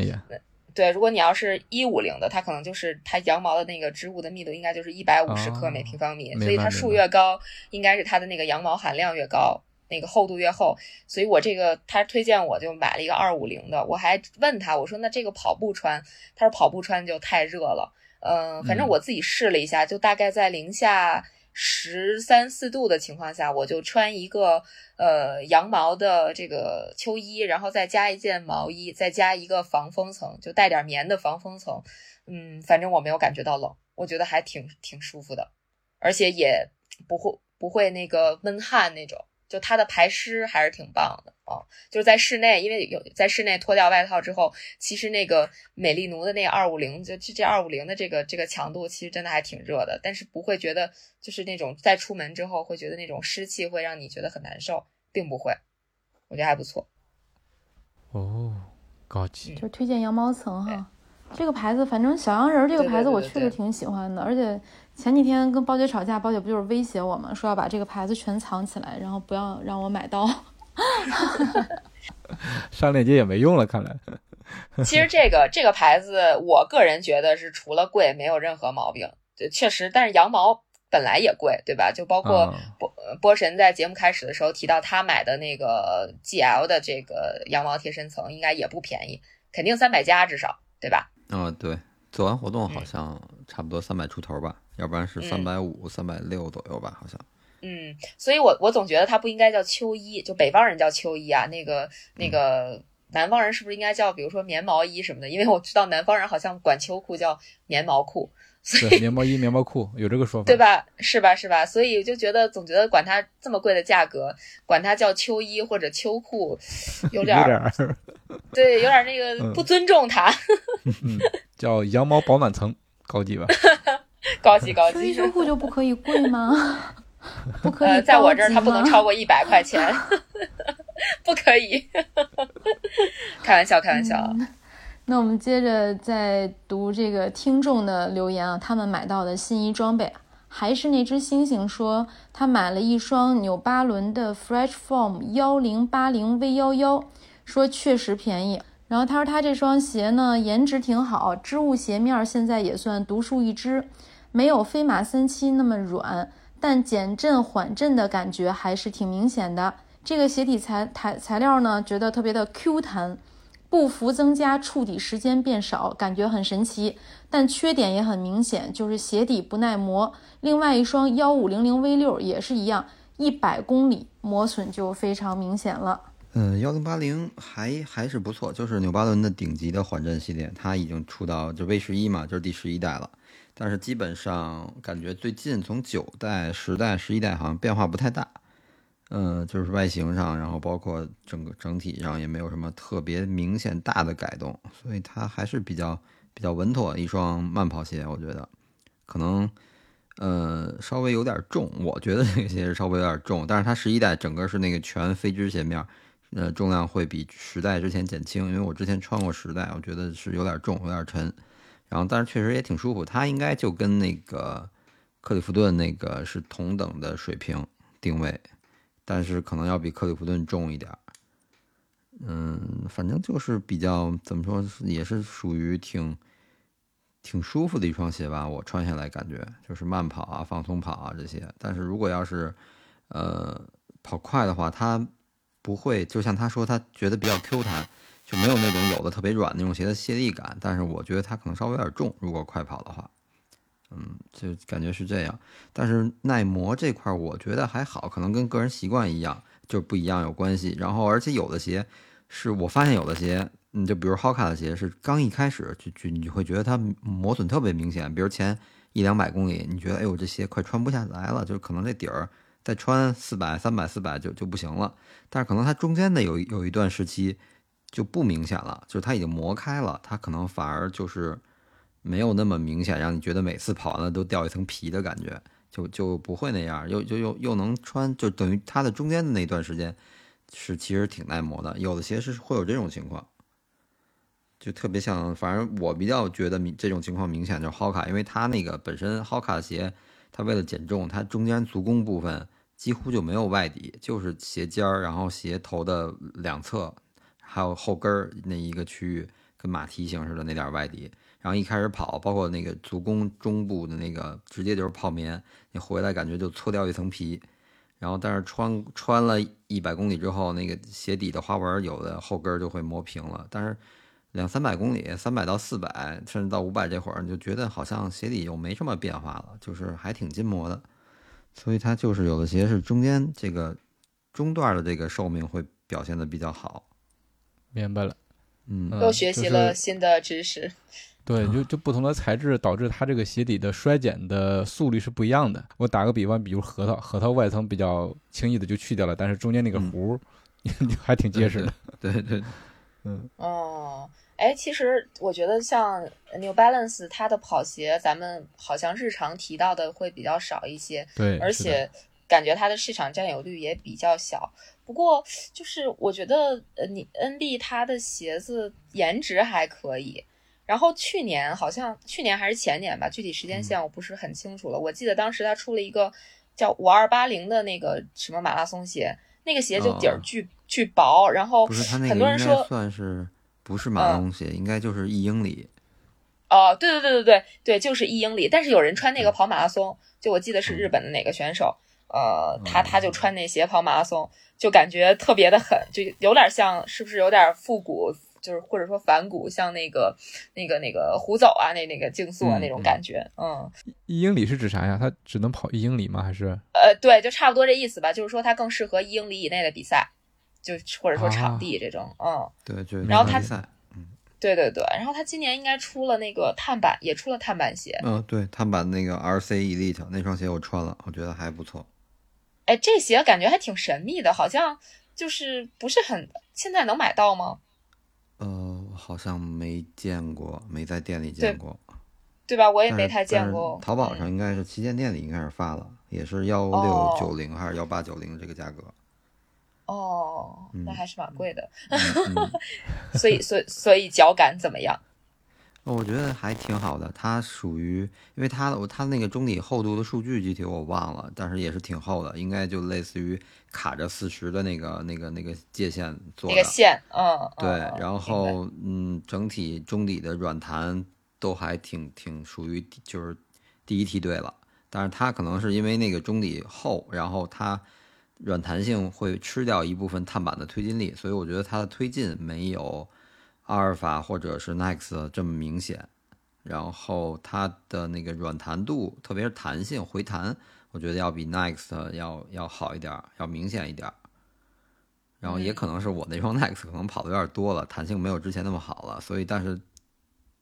[SPEAKER 2] 对，如果你要是一五零的，它可能就是它羊毛的那个织物的密度应该就是一百五十克每平方米，
[SPEAKER 3] 哦
[SPEAKER 2] 所以它数越高，应该是它的那个羊毛含量越高，那个厚度越厚。所以我这个他推荐我就买了一个二五零的，我还问他我说那这个跑步穿，他说跑步穿就太热了，嗯、反正
[SPEAKER 3] 嗯
[SPEAKER 2] 我自己试了一下，就大概在零下。十三四度的情况下，我就穿一个呃羊毛的这个秋衣，然后再加一件毛衣，再加一个防风层，就带点棉的防风层。嗯，反正我没有感觉到冷，我觉得还挺挺舒服的，而且也不会不会那个闷汗那种，就它的排湿还是挺棒的啊。就是在室内，因为有在室内脱掉外套之后，其实那个美丽奴的那二五零，就这二五零的这个这个强度，其实真的还挺热的，但是不会觉得就是那种在出门之后会觉得那种湿气会让你觉得很难受，并不会，我觉得还不错。
[SPEAKER 3] 哦，高级，
[SPEAKER 1] 就推荐羊毛层哈。这个牌子，反正小羊人这个牌子我确实挺喜欢的，
[SPEAKER 2] 而
[SPEAKER 1] 且前几天跟包姐吵架，包姐不就是威胁我吗？说要把这个牌子全藏起来，然后不要让我买到。
[SPEAKER 3] 上链接也没用了，看来。
[SPEAKER 2] 其实这个这个牌子，我个人觉得是除了贵没有任何毛病，确实。但是羊毛本来也贵，对吧？就包括波波神在节目开始的时候提到他买的那个 GL 的这个羊毛贴身层，应该也不便宜，肯定三百加至少，对吧？
[SPEAKER 4] 嗯，对，做完活动好像差不多三百出头吧，要不然是三百五、三百六左右吧，好像。
[SPEAKER 2] 嗯，所以我我总觉得它不应该叫秋衣，就北方人叫秋衣啊，那个那个南方人是不是应该叫，比如说棉毛衣什么的？因为我知道南方人好像管秋裤叫棉毛裤。
[SPEAKER 3] 对，棉毛衣、棉毛裤有这个说法，
[SPEAKER 2] 对吧？是吧？是吧？所以就觉得总觉得管它这么贵的价格，管它叫秋衣或者秋裤，有点儿，对，有点那个不尊重它。
[SPEAKER 3] 叫羊毛保暖层，高级吧？
[SPEAKER 2] 高 级高级。
[SPEAKER 1] 秋衣修裤就不可以贵吗？不可以，
[SPEAKER 2] 在我这儿它不能超过一百块钱，不可以。开玩笑，开玩笑。
[SPEAKER 1] 那我们接着再读这个听众的留言啊，他们买到的新衣装备还是那只猩猩说他买了一双纽巴伦的 Fresh Form 幺零八零 V 幺幺，说确实便宜。然后他说他这双鞋呢颜值挺好，织物鞋面现在也算独树一帜，没有飞马三七那么软，但减震缓震的感觉还是挺明显的。这个鞋底材材材料呢，觉得特别的 Q 弹。步幅增加，触底时间变少，感觉很神奇，但缺点也很明显，就是鞋底不耐磨。另外一双幺五零零 V 六也是一样，一百公里磨损就非常明显了。
[SPEAKER 4] 嗯，幺零八零还还是不错，就是纽巴伦的顶级的缓震系列，它已经出到就 V 十一嘛，就是第十一代了。但是基本上感觉最近从九代、十代、十一代好像变化不太大。嗯，就是外形上，然后包括整个整体上也没有什么特别明显大的改动，所以它还是比较比较稳妥一双慢跑鞋。我觉得可能呃稍微有点重，我觉得这个鞋是稍微有点重，但是它十一代整个是那个全飞织鞋面，呃重量会比十代之前减轻，因为我之前穿过十代，我觉得是有点重，有点沉。然后但是确实也挺舒服，它应该就跟那个克里夫顿那个是同等的水平定位。但是可能要比克里夫顿重一点儿，嗯，反正就是比较怎么说，也是属于挺挺舒服的一双鞋吧。我穿下来感觉就是慢跑啊、放松跑啊这些。但是如果要是呃跑快的话，它不会就像他说，他觉得比较 Q 弹，就没有那种有的特别软那种鞋的泄力感。但是我觉得它可能稍微有点重，如果快跑的话。嗯，就感觉是这样，但是耐磨这块我觉得还好，可能跟个人习惯一样，就不一样有关系。然后，而且有的鞋是我发现有的鞋，嗯，就比如 Hoka 的鞋，是刚一开始就就你会觉得它磨损特别明显，比如前一两百公里，你觉得哎呦这鞋快穿不下来了，就可能这底儿再穿四百、三百、四百就就不行了。但是可能它中间的有有一段时期就不明显了，就是它已经磨开了，它可能反而就是。没有那么明显，让你觉得每次跑完了都掉一层皮的感觉，就就不会那样，又就又又能穿，就等于它的中间的那段时间是其实挺耐磨的。有的鞋是会有这种情况，就特别像，反正我比较觉得明这种情况明显就是 Hoka，因为它那个本身 Hoka 鞋，它为了减重，它中间足弓部分几乎就没有外底，就是鞋尖儿，然后鞋头的两侧还有后跟儿那一个区域，跟马蹄形似的那点外底。然后一开始跑，包括那个足弓中部的那个，直接就是泡棉，你回来感觉就搓掉一层皮。然后，但是穿穿了一百公里之后，那个鞋底的花纹有的后跟就会磨平了。但是两三百公里，三百到四百，甚至到五百这会儿，你就觉得好像鞋底又没什么变化了，就是还挺筋磨的。所以它就是有的鞋是中间这个中段的这个寿命会表现的比较好。
[SPEAKER 3] 明白了，
[SPEAKER 4] 嗯，
[SPEAKER 2] 又学习了新的知识。
[SPEAKER 3] 对，就就不同的材质导致它这个鞋底的衰减的速率是不一样的。我打个比方，比如核桃，核桃外层比较轻易的就去掉了，但是中间那个核还挺结实的。
[SPEAKER 4] 对对，
[SPEAKER 3] 嗯。
[SPEAKER 2] 哦，哎，其实我觉得像 New Balance 它的跑鞋，咱们好像日常提到的会比较少一些。
[SPEAKER 3] 对，
[SPEAKER 2] 而且感觉它的市场占有率也比较小。不过就是我觉得，呃，你 NB 它的鞋子颜值还可以。然后去年好像去年还是前年吧，具体时间线我不是很清楚了。我记得当时他出了一个叫五二八零的那个什么马拉松鞋，那个鞋就底儿巨巨薄，然后很多人说
[SPEAKER 4] 算是不是马拉松鞋，应该就是一英里。
[SPEAKER 2] 哦，对对对对对对，就是一英里。但是有人穿那个跑马拉松，就我记得是日本的哪个选手，呃，他他就穿那鞋跑马拉松，就感觉特别的狠，就有点像，是不是有点复古？就是或者说反骨，像那个那个那个胡走啊，那那个竞速啊那种感觉，嗯。
[SPEAKER 3] 一英里是指啥呀？它只能跑一英里吗？还是？
[SPEAKER 2] 呃，对，就差不多这意思吧。就是说它更适合一英里以内的比赛，就或者说场地这种，嗯。
[SPEAKER 4] 对，就
[SPEAKER 2] 然后它，
[SPEAKER 4] 嗯，
[SPEAKER 2] 对对对，然后它今年应该出了那个碳板，也出了碳板鞋。
[SPEAKER 4] 嗯，对，碳板那个 RC Elite 那双鞋我穿了，我觉得还不错。
[SPEAKER 2] 哎，这鞋感觉还挺神秘的，好像就是不是很现在能买到吗？
[SPEAKER 4] 呃，好像没见过，没在店里见过，
[SPEAKER 2] 对吧？我也没太见过。
[SPEAKER 4] 淘宝上应该是旗舰店里应该是发了，也是幺六九零还是幺八九零这个价格。
[SPEAKER 2] 哦，那还是蛮贵的。所以，所以，所以脚感怎么样？
[SPEAKER 4] 我觉得还挺好的，它属于，因为它我它那个中底厚度的数据具体我忘了，但是也是挺厚的，应该就类似于卡着四十的那个那个那个界限做的。
[SPEAKER 2] 那个线，嗯，
[SPEAKER 4] 对，然后嗯，整体中底的软弹都还挺挺属于就是第一梯队了，但是它可能是因为那个中底厚，然后它软弹性会吃掉一部分碳板的推进力，所以我觉得它的推进没有。阿尔法或者是 Next 这么明显，然后它的那个软弹度，特别是弹性回弹，我觉得要比 Next 要要好一点，要明显一点。然后也可能是我那双 Next 可能跑的有点多了，弹性没有之前那么好了，所以但是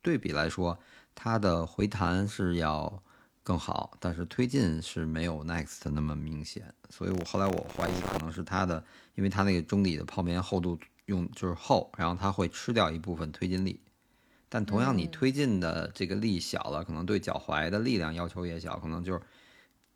[SPEAKER 4] 对比来说，它的回弹是要更好，但是推进是没有 Next 那么明显。所以我后来我怀疑可能是它的，因为它那个中底的泡棉厚度。用就是厚，然后它会吃掉一部分推进力，但同样你推进的这个力小了，可能对脚踝的力量要求也小，可能就是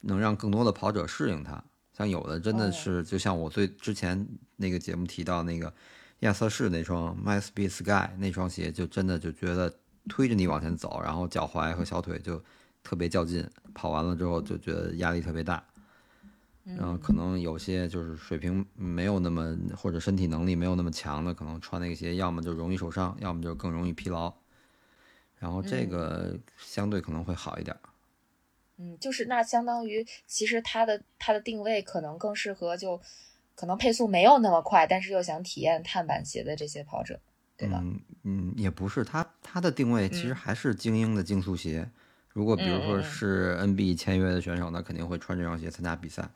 [SPEAKER 4] 能让更多的跑者适应它。像有的真的是，就像我最之前那个节目提到那个亚瑟士那双 My Speed Sky 那双鞋，就真的就觉得推着你往前走，然后脚踝和小腿就特别较劲，跑完了之后就觉得压力特别大。然后可能有些就是水平没有那么或者身体能力没有那么强的，可能穿那个鞋要么就容易受伤，要么就更容易疲劳。然后这个相对可能会好一点。
[SPEAKER 2] 嗯，就是那相当于其实它的它的定位可能更适合就可能配速没有那么快，但是又想体验碳板鞋的这些跑者，对吧？
[SPEAKER 4] 嗯嗯，也不是，它它的定位其实还是精英的竞速鞋。如果比如说是 NB 签约的选手，那肯定会穿这双鞋参加比赛。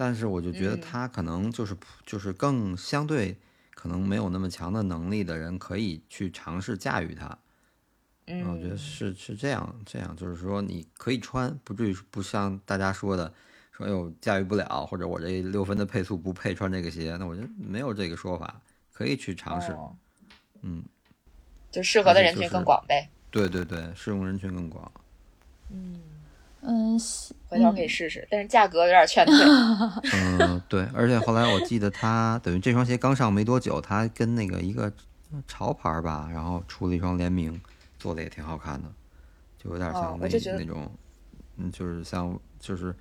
[SPEAKER 4] 但是我就觉得他可能就是就是更相对可能没有那么强的能力的人可以去尝试驾驭它，
[SPEAKER 2] 嗯，
[SPEAKER 4] 我觉得是是这样这样，就是说你可以穿，不至于不像大家说的说哎呦驾驭不了，或者我这六分的配速不配穿这个鞋，那我觉得没有这个说法，可以去尝试，嗯，
[SPEAKER 2] 就适合的人群更广呗，
[SPEAKER 4] 对对对，适用人群更广，
[SPEAKER 2] 嗯。
[SPEAKER 1] 嗯，
[SPEAKER 2] 回头可以试试，但是价格有点劝退。
[SPEAKER 4] 嗯，对，而且后来我记得他等于这双鞋刚上没多久，他跟那个一个潮牌吧，然后出了一双联名，做的也挺好看的，就有点像那那种，嗯，就是像就是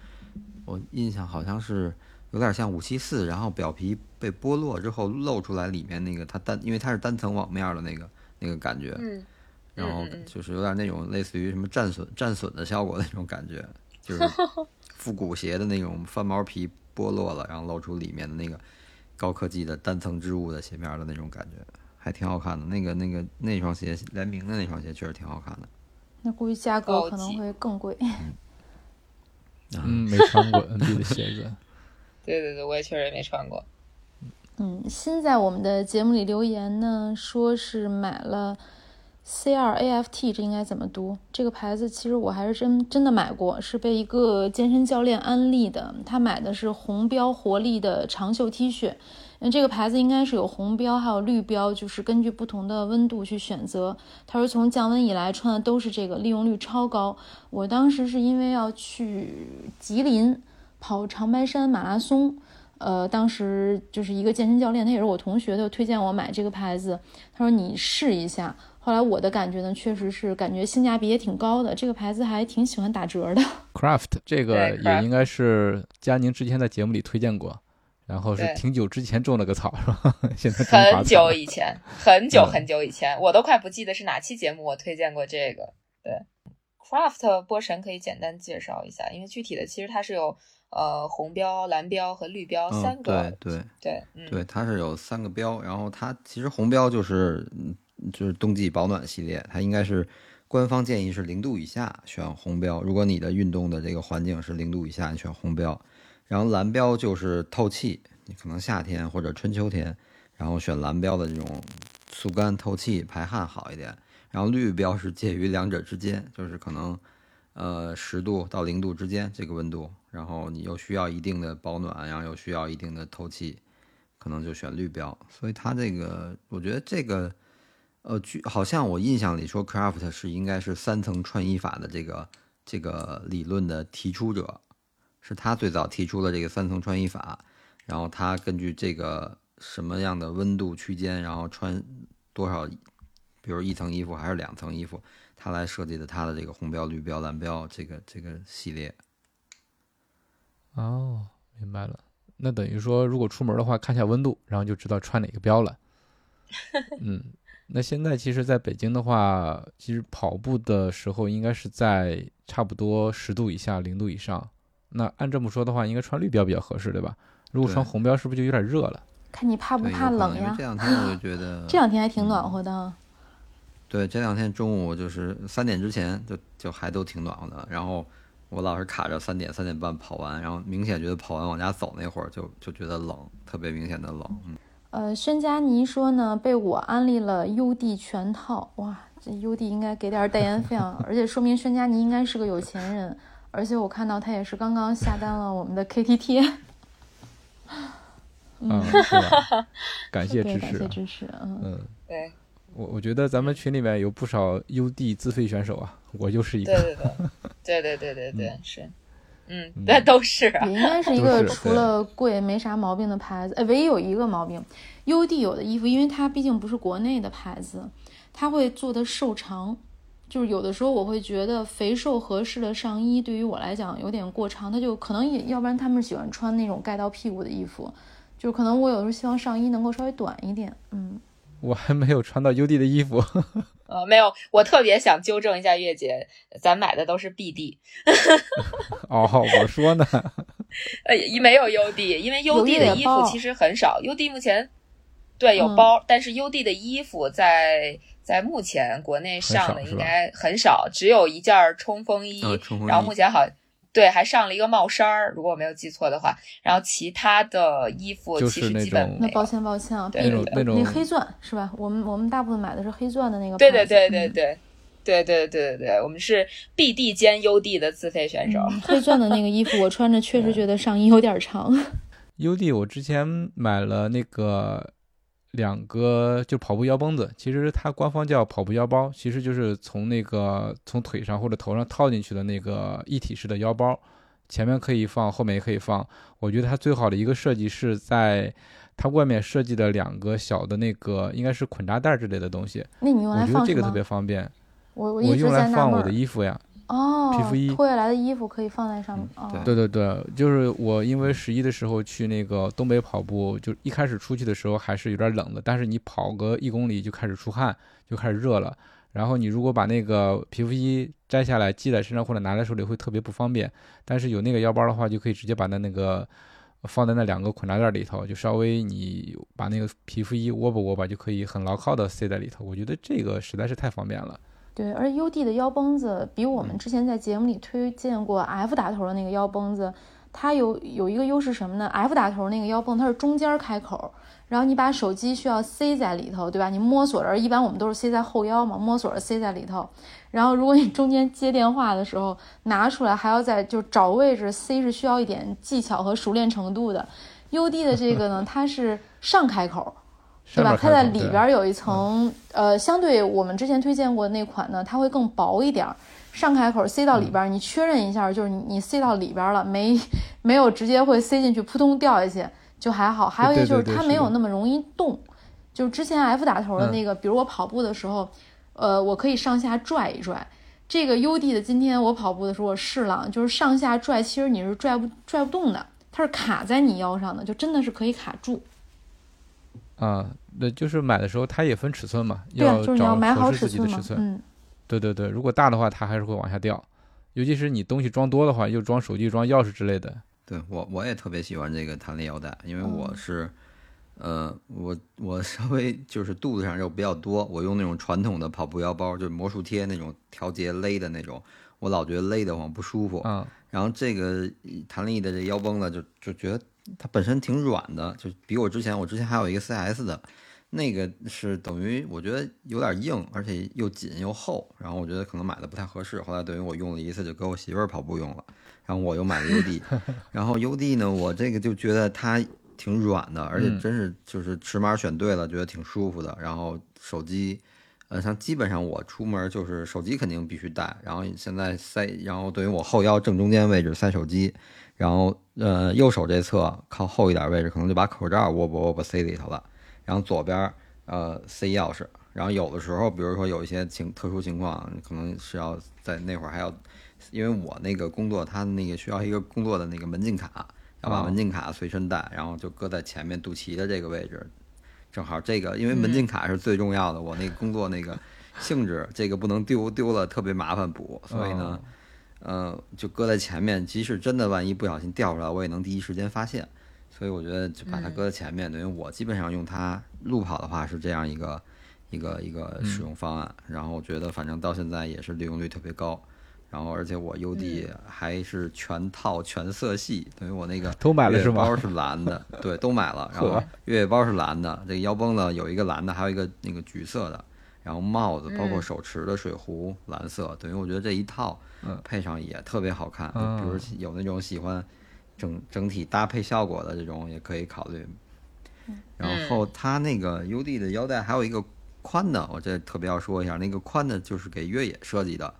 [SPEAKER 4] 我印象好像是有点像五七四，然后表皮被剥落之后露出来里面那个它单，因为它是单层网面的那个那个感觉。
[SPEAKER 2] 嗯。
[SPEAKER 4] 然后就是有点那种类似于什么战损战损的效果那种感觉，就是 复古鞋的那种翻毛皮剥落了，然后露出里面的那个高科技的单层织物的鞋面的那种感觉，还挺好看的。那个那个那双鞋联名的那双鞋确实挺好看的。
[SPEAKER 1] 那估计价格可能会更贵。
[SPEAKER 3] 嗯，没穿过 NB 的鞋子。
[SPEAKER 2] 对对对，我也确实没穿过。
[SPEAKER 1] 嗯，新在我们的节目里留言呢，说是买了。C 二 A F T 这应该怎么读？这个牌子其实我还是真真的买过，是被一个健身教练安利的。他买的是红标活力的长袖 T 恤，那这个牌子应该是有红标还有绿标，就是根据不同的温度去选择。他说从降温以来穿的都是这个，利用率超高。我当时是因为要去吉林跑长白山马拉松。呃，当时就是一个健身教练，他也是我同学，他推荐我买这个牌子。他说你试一下。后来我的感觉呢，确实是感觉性价比也挺高的。这个牌子还挺喜欢打折的。
[SPEAKER 3] Craft 这个也应该是佳宁之前在节目里推荐过，然后是挺久之前种了个草，是吧？现在
[SPEAKER 2] 很久以前，很久很久以前，我都快不记得是哪期节目我推荐过这个。对，Craft 波神可以简单介绍一下，因为具体的其实它是有。呃，红标、蓝标和绿标三
[SPEAKER 4] 个，对
[SPEAKER 2] 对
[SPEAKER 4] 对，对，它是有三个标。然后它其实红标就是就是冬季保暖系列，它应该是官方建议是零度以下选红标。如果你的运动的这个环境是零度以下，你选红标。然后蓝标就是透气，你可能夏天或者春秋天，然后选蓝标的这种速干透气排汗好一点。然后绿标是介于两者之间，就是可能呃十度到零度之间这个温度。然后你又需要一定的保暖，然后又需要一定的透气，可能就选绿标。所以它这个，我觉得这个，呃，据好像我印象里说，Craft 是应该是三层穿衣法的这个这个理论的提出者，是他最早提出了这个三层穿衣法。然后他根据这个什么样的温度区间，然后穿多少，比如一层衣服还是两层衣服，他来设计的他的这个红标、绿标、蓝标这个这个系列。
[SPEAKER 3] 哦，明白了。那等于说，如果出门的话，看一下温度，然后就知道穿哪个标了。嗯，那现在其实在北京的话，其实跑步的时候应该是在差不多十度以下、零度以上。那按这么说的话，应该穿绿标比较合适，对吧？如果穿红标，是不是就有点热了？
[SPEAKER 1] 看你怕不怕冷呀？
[SPEAKER 4] 这两天我就觉 得，
[SPEAKER 1] 这两天还挺暖和的。
[SPEAKER 4] 对，这两天中午就是三点之前，就就还都挺暖和的。然后。我老是卡着三点三点半跑完，然后明显觉得跑完往家走那会儿就就觉得冷，特别明显的冷。嗯，
[SPEAKER 1] 呃，宣佳妮说呢，被我安利了 UD 全套，哇，这 UD 应该给点代言费啊，而且说明宣佳妮应该是个有钱人，而且我看到他也是刚刚下单了我们的 KT 贴。
[SPEAKER 3] 嗯，是吧？感谢 支持，
[SPEAKER 1] 感谢支持，
[SPEAKER 3] 嗯
[SPEAKER 2] 嗯，对。
[SPEAKER 3] 我我觉得咱们群里面有不少 UD 自费选手啊，我就是一个。
[SPEAKER 2] 对对对，对对对对对是，嗯，那都是。
[SPEAKER 1] 应该是一个除了贵没啥毛病的牌子，哎，唯一有一个毛病，UD 有的衣服，因为它毕竟不是国内的牌子，它会做的瘦长，就是有的时候我会觉得肥瘦合适的上衣对于我来讲有点过长，它就可能也要不然他们喜欢穿那种盖到屁股的衣服，就可能我有时候希望上衣能够稍微短一点，嗯。
[SPEAKER 3] 我还没有穿到 UD 的衣服，
[SPEAKER 2] 呃，没有，我特别想纠正一下月姐，咱买的都是 BD。
[SPEAKER 3] 哦，我说呢，
[SPEAKER 2] 呃，没有 UD，因为 UD 的衣服其实很少，UD 目前对有包，但是 UD 的衣服在在目前国内上的应该很少，只有一件冲锋衣，然后目前好。对，还上了一个帽衫儿，如果我没有记错的话，然后其他的衣服其实基本
[SPEAKER 1] 那抱歉抱歉啊，
[SPEAKER 3] 那种那种
[SPEAKER 1] 黑钻是吧？我们我们大部分买的是黑钻的那个，
[SPEAKER 2] 对对对对对对对对对对，我们是 B D 兼 U D 的自费选手。
[SPEAKER 1] 黑钻的那个衣服我穿着确实 觉得上衣有点长。
[SPEAKER 3] U D，我之前买了那个。两个就跑步腰绷子，其实它官方叫跑步腰包，其实就是从那个从腿上或者头上套进去的那个一体式的腰包，前面可以放，后面也可以放。我觉得它最好的一个设计是在它外面设计的两个小的那个应该是捆扎带之类的东西。
[SPEAKER 1] 那你用来
[SPEAKER 3] 放我觉得这个特别方便。
[SPEAKER 1] 我
[SPEAKER 3] 我
[SPEAKER 1] 用
[SPEAKER 3] 来放我的衣服呀。
[SPEAKER 1] 哦，
[SPEAKER 3] 皮肤衣
[SPEAKER 1] 脱下来的衣服可以放在上面。哦，
[SPEAKER 3] 对对对，就是我因为十一的时候去那个东北跑步，就一开始出去的时候还是有点冷的，但是你跑个一公里就开始出汗，就开始热了。然后你如果把那个皮肤衣摘下来系在身上或者拿在手里会特别不方便，但是有那个腰包的话，就可以直接把它那个放在那两个捆扎带里头，就稍微你把那个皮肤衣窝吧窝吧，就可以很牢靠的塞在里头。我觉得这个实在是太方便了。
[SPEAKER 1] 对，而 UD 的腰绷子比我们之前在节目里推荐过 F 打头的那个腰绷子，它有有一个优势什么呢？F 打头那个腰绷它是中间开口，然后你把手机需要塞在里头，对吧？你摸索着，一般我们都是塞在后腰嘛，摸索着塞在里头。然后如果你中间接电话的时候拿出来，还要再就找位置塞，是需要一点技巧和熟练程度的。UD 的这个呢，它是上开口，对吧？它在里边有一层，呃，相对我们之前推荐过那款呢，它会更薄一点。上开口塞到里边，你确认一下，就是你你塞到里边了，没没有直接会塞进去，扑通掉下去。就还好，还有一个就是它没有那么容易动，就是之前 F 打头的那个，比如我跑步的时候，呃，我可以上下拽一拽。这个 UD 的今天我跑步的时候我试了，就是上下拽，其实你是拽不拽不动的，它是卡在你腰上的，就真的是可以卡住。
[SPEAKER 3] 啊，那就是买的时候它也分尺寸嘛，
[SPEAKER 1] 要找合适自己的
[SPEAKER 3] 尺
[SPEAKER 1] 寸，嗯，
[SPEAKER 3] 对对对，如果大的话它还是会往下掉，尤其是你东西装多的话，又装手机、装钥匙之类的。
[SPEAKER 4] 对我我也特别喜欢这个弹力腰带，因为我是，呃，我我稍微就是肚子上肉比较多，我用那种传统的跑步腰包，就是魔术贴那种调节勒的那种，我老觉得勒得慌不舒服。
[SPEAKER 3] 嗯。
[SPEAKER 4] 然后这个弹力的这腰绷呢，就就觉得它本身挺软的，就比我之前我之前还有一个 CS 的，那个是等于我觉得有点硬，而且又紧又厚，然后我觉得可能买的不太合适，后来等于我用了一次就给我媳妇儿跑步用了。然后我又买了 UD，然后 UD 呢，我这个就觉得它挺软的，而且真是就是尺码选对了，觉得挺舒服的。然后手机，呃，像基本上我出门就是手机肯定必须带，然后现在塞，然后对于我后腰正中间位置塞手机，然后呃右手这侧靠后一点位置可能就把口罩握不握不塞里头了，然后左边呃塞钥匙，然后有的时候比如说有一些情特殊情况，可能是要在那会儿还要。因为我那个工作，他那个需要一个工作的那个门禁卡，要把门禁卡随身带，然后就搁在前面肚脐的这个位置，正好这个，因为门禁卡是最重要的，我那个工作那个性质，这个不能丢，丢了特别麻烦补，所以呢，呃，就搁在前面，即使真的万一不小心掉出来，我也能第一时间发现，所以我觉得就把它搁在前面，等于我基本上用它路跑的话是这样一个一个一个使用方案，然后我觉得反正到现在也是利用率特别高。然后，而且我 UD 还是全套全色系，等于我那个
[SPEAKER 3] 都买了是
[SPEAKER 4] 吗？包是蓝的，对，都买了。然后越野包是蓝的，这个腰崩呢有一个蓝的，还有一个那个橘色的。然后帽子包括手持的水壶蓝色，等于我觉得这一套配上也特别好看。比如有那种喜欢整整体搭配效果的这种也可以考虑。然后它那个 UD 的腰带还有一个宽的，我这特别要说一下，那个宽的就是给越野设计的。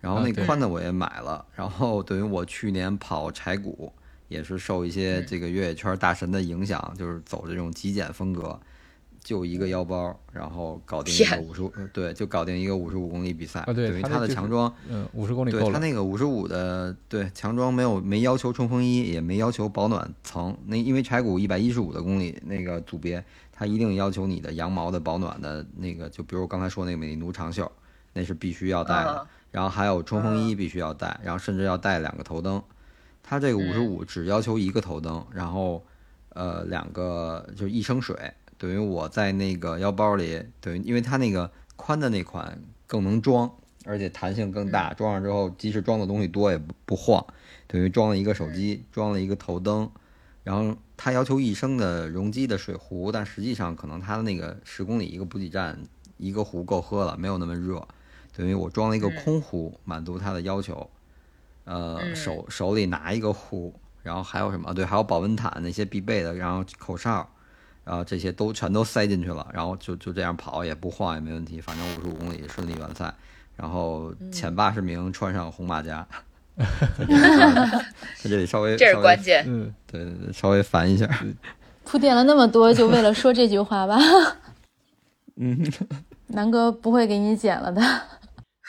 [SPEAKER 4] 然后那宽的我也买了，然后等于我去年跑柴谷也是受一些这个越野圈大神的影响，就是走这种极简风格，就一个腰包，然后搞定一个五十五，对，就搞定一个五十五公里比赛。等于他的强装，
[SPEAKER 3] 嗯，五十公里
[SPEAKER 4] 对，他那个五十五的，对，强装没有没要求冲锋衣，也没要求保暖层。那因为柴谷一百一十五的公里那个组别，他一定要求你的羊毛的保暖的那个，就比如刚才说那个美利奴长袖，那是必须要带的。然后还有冲锋衣必须要带，然后甚至要带两个头灯。他这个五十五只要求一个头灯，然后呃两个就一升水，等于我在那个腰包里，等于因为它那个宽的那款更能装，而且弹性更大，装上之后即使装的东西多也不不晃，等于装了一个手机，装了一个头灯，然后它要求一升的容积的水壶，但实际上可能它的那个十公里一个补给站一个壶够喝了，没有那么热。等于我装了一个空壶，满足它的要求。呃，手手里拿一个壶，然后还有什么？对，还有保温毯那些必备的，然后口哨，然后这些都全都塞进去了。然后就就这样跑也不晃也没问题，反正五十五公里顺利完赛。然后前八十名穿上红马甲，在这里稍微
[SPEAKER 2] 这是关键。
[SPEAKER 3] 嗯，
[SPEAKER 4] 对对对，稍微烦一下。
[SPEAKER 1] 铺垫了那么多，就为了说这句话吧？
[SPEAKER 4] 嗯，
[SPEAKER 1] 南哥不会给你剪了的。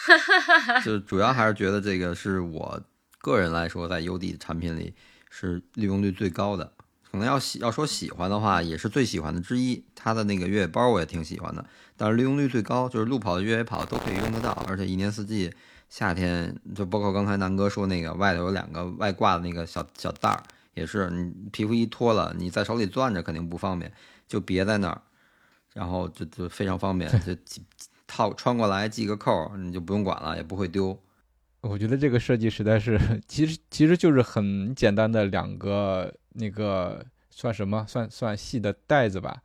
[SPEAKER 4] 就主要还是觉得这个是我个人来说，在 UD 产品里是利用率最高的。可能要喜要说喜欢的话，也是最喜欢的之一。它的那个越野包我也挺喜欢的，但是利用率最高，就是路跑的越野跑都可以用得到，而且一年四季，夏天就包括刚才南哥说那个外头有两个外挂的那个小小袋儿，也是你皮肤一脱了，你在手里攥着肯定不方便，就别在那儿，然后就就非常方便，就。套穿过来系个扣，你就不用管了，也不会丢。
[SPEAKER 3] 我觉得这个设计实在是，其实其实就是很简单的两个那个算什么？算算细的带子吧。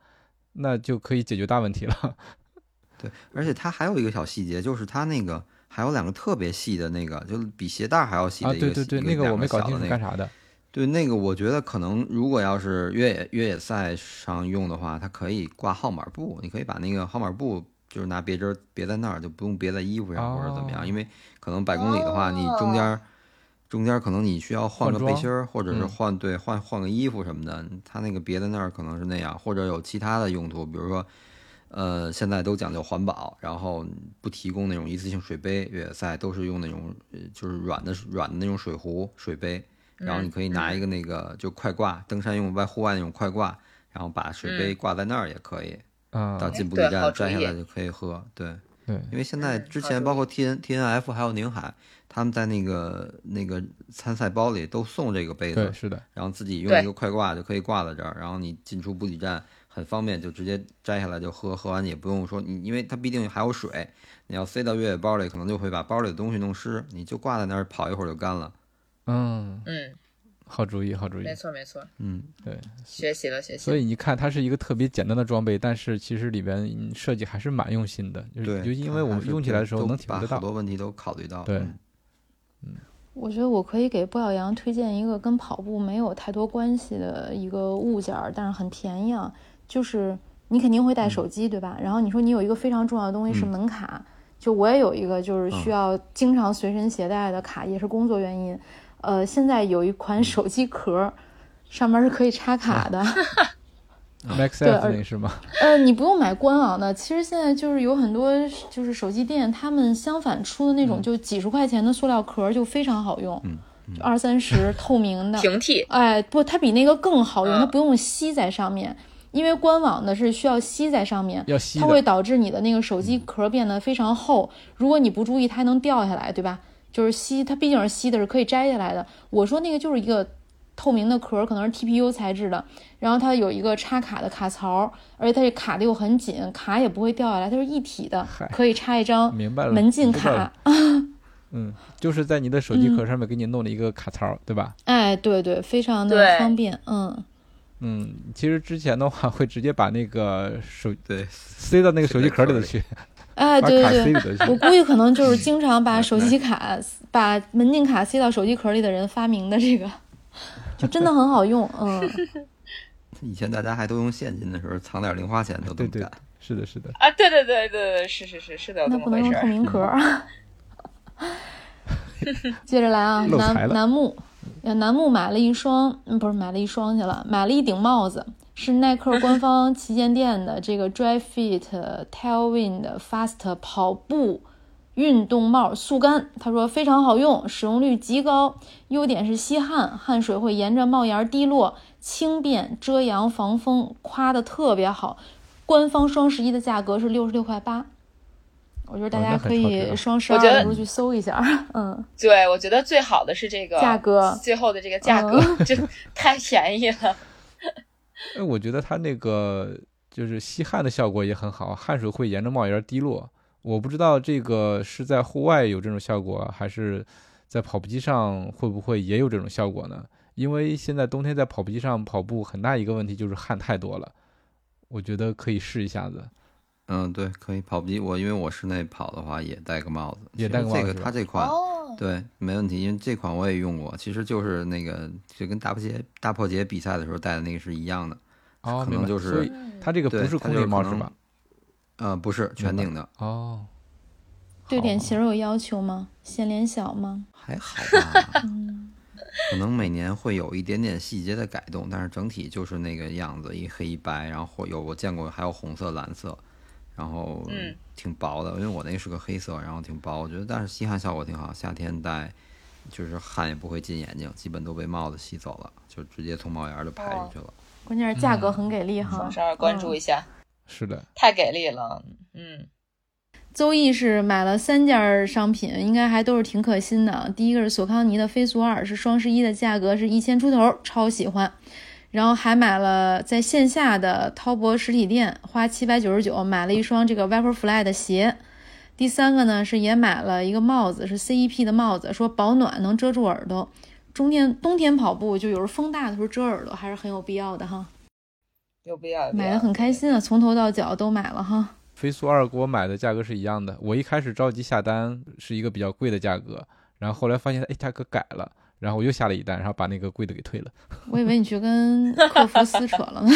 [SPEAKER 3] 那就可以解决大问题了。
[SPEAKER 4] 对，而且它还有一个小细节，就是它那个还有两个特别细的那个，就比鞋带还要细
[SPEAKER 3] 啊，
[SPEAKER 4] 的一个。
[SPEAKER 3] 对对对，
[SPEAKER 4] 一两
[SPEAKER 3] 那个我没搞。清楚干啥的。
[SPEAKER 4] 对，那个我觉得可能如果要是越野越野赛上用的话，它可以挂号码布，你可以把那个号码布就是拿别针别在那儿，就不用别在衣服上或者怎么样，
[SPEAKER 3] 哦。
[SPEAKER 4] 因为可能百公里的话，你中间儿中间可能你需要换个背心儿，或者是
[SPEAKER 3] 嗯。
[SPEAKER 4] 换对换换个衣服什么的，它那个别在那儿可能是那样，或者有其他的用途，比如说。呃，现在都讲究环保，然后不提供那种一次性水杯，越野赛都是用那种呃就是软的软的那种水壶水杯，然后你可以拿一个那个就快挂，登山用外户外那种快挂，然后把水杯挂在那儿也可以，
[SPEAKER 3] 啊，
[SPEAKER 4] 到进补给站摘下来就可以喝。对，
[SPEAKER 3] 对，
[SPEAKER 4] 因为现在
[SPEAKER 2] 嗯
[SPEAKER 4] 之前包括 T N T N F 还有宁海，他们在那个那个参赛包里都送这个杯，子，
[SPEAKER 3] 是的，
[SPEAKER 4] 然后自己用一个快挂就可以挂在这儿，然后你进出补给站很方便，就直接摘下来就喝，喝完也不用说你，因为它毕竟还有水，你要塞到越野包里，可能就会把包里的东西弄湿，你就挂在那儿跑一会儿就干了。
[SPEAKER 3] 嗯，
[SPEAKER 2] 嗯，
[SPEAKER 3] 好主意，好主意
[SPEAKER 2] 没。错没错，
[SPEAKER 4] 嗯，
[SPEAKER 3] 对，
[SPEAKER 2] 学习了学习了。
[SPEAKER 3] 所以你看，它是一个特别简单的装备，但是其实里边嗯设计还是蛮用心的，就是
[SPEAKER 4] 对，
[SPEAKER 3] 就因为我们用起来的时候
[SPEAKER 4] 都
[SPEAKER 3] 能体会得到
[SPEAKER 4] 把很。多问题都考虑到。
[SPEAKER 3] 对
[SPEAKER 4] 嗯
[SPEAKER 1] 我觉得我可以给波小羊推荐一个跟跑步没有太多关系的一个物件儿，但是很便宜啊。就是你肯定会带手机，对吧？然后你说你有一个非常重要的东西是
[SPEAKER 4] 嗯
[SPEAKER 1] 门卡，就我也有一个就是需要经常随身携带的卡，也是工作原因。呃，现在有一款手机壳，上面是可以插卡的。
[SPEAKER 3] Max
[SPEAKER 1] 对
[SPEAKER 3] F
[SPEAKER 1] 而
[SPEAKER 3] 那是吗？
[SPEAKER 1] 呃，你不用买官网的，其实现在就是有很多就是手机店，他们相反出的那种就几十块钱的塑料壳就非常好用，
[SPEAKER 4] 嗯
[SPEAKER 1] 就二三十 透明的。
[SPEAKER 2] 平替，
[SPEAKER 1] 哎，不，它比那个更好用，
[SPEAKER 2] 嗯
[SPEAKER 1] 它不用吸在上面，因为官网的是需要吸在上面，
[SPEAKER 3] 要吸
[SPEAKER 1] 它会，导致你的那个手机壳变得非常厚，如果你不注意，它还能掉下来，对吧？就是吸，它毕竟是吸的，是可以摘下来的。我说那个就是一个透明的壳，可能是 TPU 材质的，然后它有一个插卡的卡槽，而且它这卡的又很紧，卡也不会掉下来，它是一体的，可以插一张
[SPEAKER 3] 明白了。
[SPEAKER 1] 门禁卡。
[SPEAKER 3] 嗯，就是在你的手机壳上面给你弄了一个卡槽，对吧？
[SPEAKER 1] 哎，对对，非常的方便，嗯。
[SPEAKER 3] 嗯，其实之前的话会直接把那个手
[SPEAKER 4] 对，
[SPEAKER 3] 塞到那个手机壳里头去，
[SPEAKER 1] 哎，对对对。我估计可能就是经常把手机卡、把门禁卡塞到手机壳里的人发明的这个，就真的很好用。嗯，
[SPEAKER 4] 以前大家还都用现金的时候，藏点零花钱都这
[SPEAKER 3] 对对
[SPEAKER 4] 么干。，
[SPEAKER 3] 是的，是的。
[SPEAKER 2] 啊，对对对对对，是是是是的，有
[SPEAKER 1] 那不能用透
[SPEAKER 2] 这么回事儿。
[SPEAKER 1] 明壳。接着来啊，楠楠木，呃，楠木买了一双，嗯，不是买了一双去了，买了一顶帽子，是耐克官方 旗舰店的这个 Dry Fit Tailwind Fast 跑步运动帽速干。他说非常好用，使用率极高，优点是吸汗，汗水会沿着帽檐滴落，轻便、遮阳、防风，夸的特别好。官方双十一的价格是六十六块八。我觉得大家可以双十
[SPEAKER 2] 我觉得
[SPEAKER 1] 二的时候去搜一下，嗯，
[SPEAKER 2] 对，我觉得最好的是这个
[SPEAKER 1] 价格
[SPEAKER 2] 最后的这个价格，这 太便宜了。
[SPEAKER 3] 哎，我觉得它那个就是吸汗的效果也很好，汗水会沿着帽檐滴落。我不知道这个是在户外有这种效果，还是在跑步机上会不会也有这种效果呢？因为现在冬天在跑步机上跑步，很大一个问题就是汗太多了。我觉得可以试一下子。
[SPEAKER 4] 嗯，对，可以跑步机。我因为我室内跑的话，也戴个帽子。
[SPEAKER 3] 也戴个帽子这个
[SPEAKER 4] 它这款、
[SPEAKER 2] 哦，
[SPEAKER 4] 对没问题，因为这款我也用过，其实就是那个就跟大破节大破节比赛的时候戴的那个是一样的。
[SPEAKER 3] 哦，
[SPEAKER 4] 可能就是
[SPEAKER 3] 它这个不是空
[SPEAKER 4] 它就是可能
[SPEAKER 3] 气帽是吧？
[SPEAKER 4] 呃，不是全顶的，
[SPEAKER 3] 哦，
[SPEAKER 1] 对脸型有要求吗？显脸小吗？
[SPEAKER 4] 还好吧。
[SPEAKER 1] 嗯，
[SPEAKER 4] 可能每年会有一点点细节的改动，但是整体就是那个样子，一黑一白，然后有我见过还有红色、蓝色，然后
[SPEAKER 2] 嗯
[SPEAKER 4] 挺薄的，因为我那个是个黑色，然后挺薄，我觉得但是吸汗效果挺好，夏天戴就是汗也不会进眼睛，基本都被帽子吸走了，就直接从帽檐儿就排出去了。
[SPEAKER 1] 关键是价格很给力哈。
[SPEAKER 2] 双十二关注
[SPEAKER 1] 嗯
[SPEAKER 2] 一下，
[SPEAKER 3] 是的，
[SPEAKER 2] 太给力了。嗯，
[SPEAKER 1] 邹毅是买了三件商品，应该还都是挺可心的。第一个是索康尼的飞速二，是双十一的价格是一千出头，超喜欢。然后还买了在线下的滔博实体店花七百九十九买了一双这个 Vaporfly 的鞋。第三个呢是也买了一个帽子，是 CEP 的帽子，说保暖能遮住耳朵。冬天冬天跑步就有时候风大的时候遮耳朵还是很有必要的哈。
[SPEAKER 2] 有必要，
[SPEAKER 1] 买的很开。心啊，从头到脚都买了哈。
[SPEAKER 3] 飞速二给我买的价格是一样的，我一开始着急下单是一个比较贵的价格，然后后来发现哎价格改了，然后我又下了一单，然后把那个贵的给退了，
[SPEAKER 1] 我以为你去跟客服撕 扯了呢。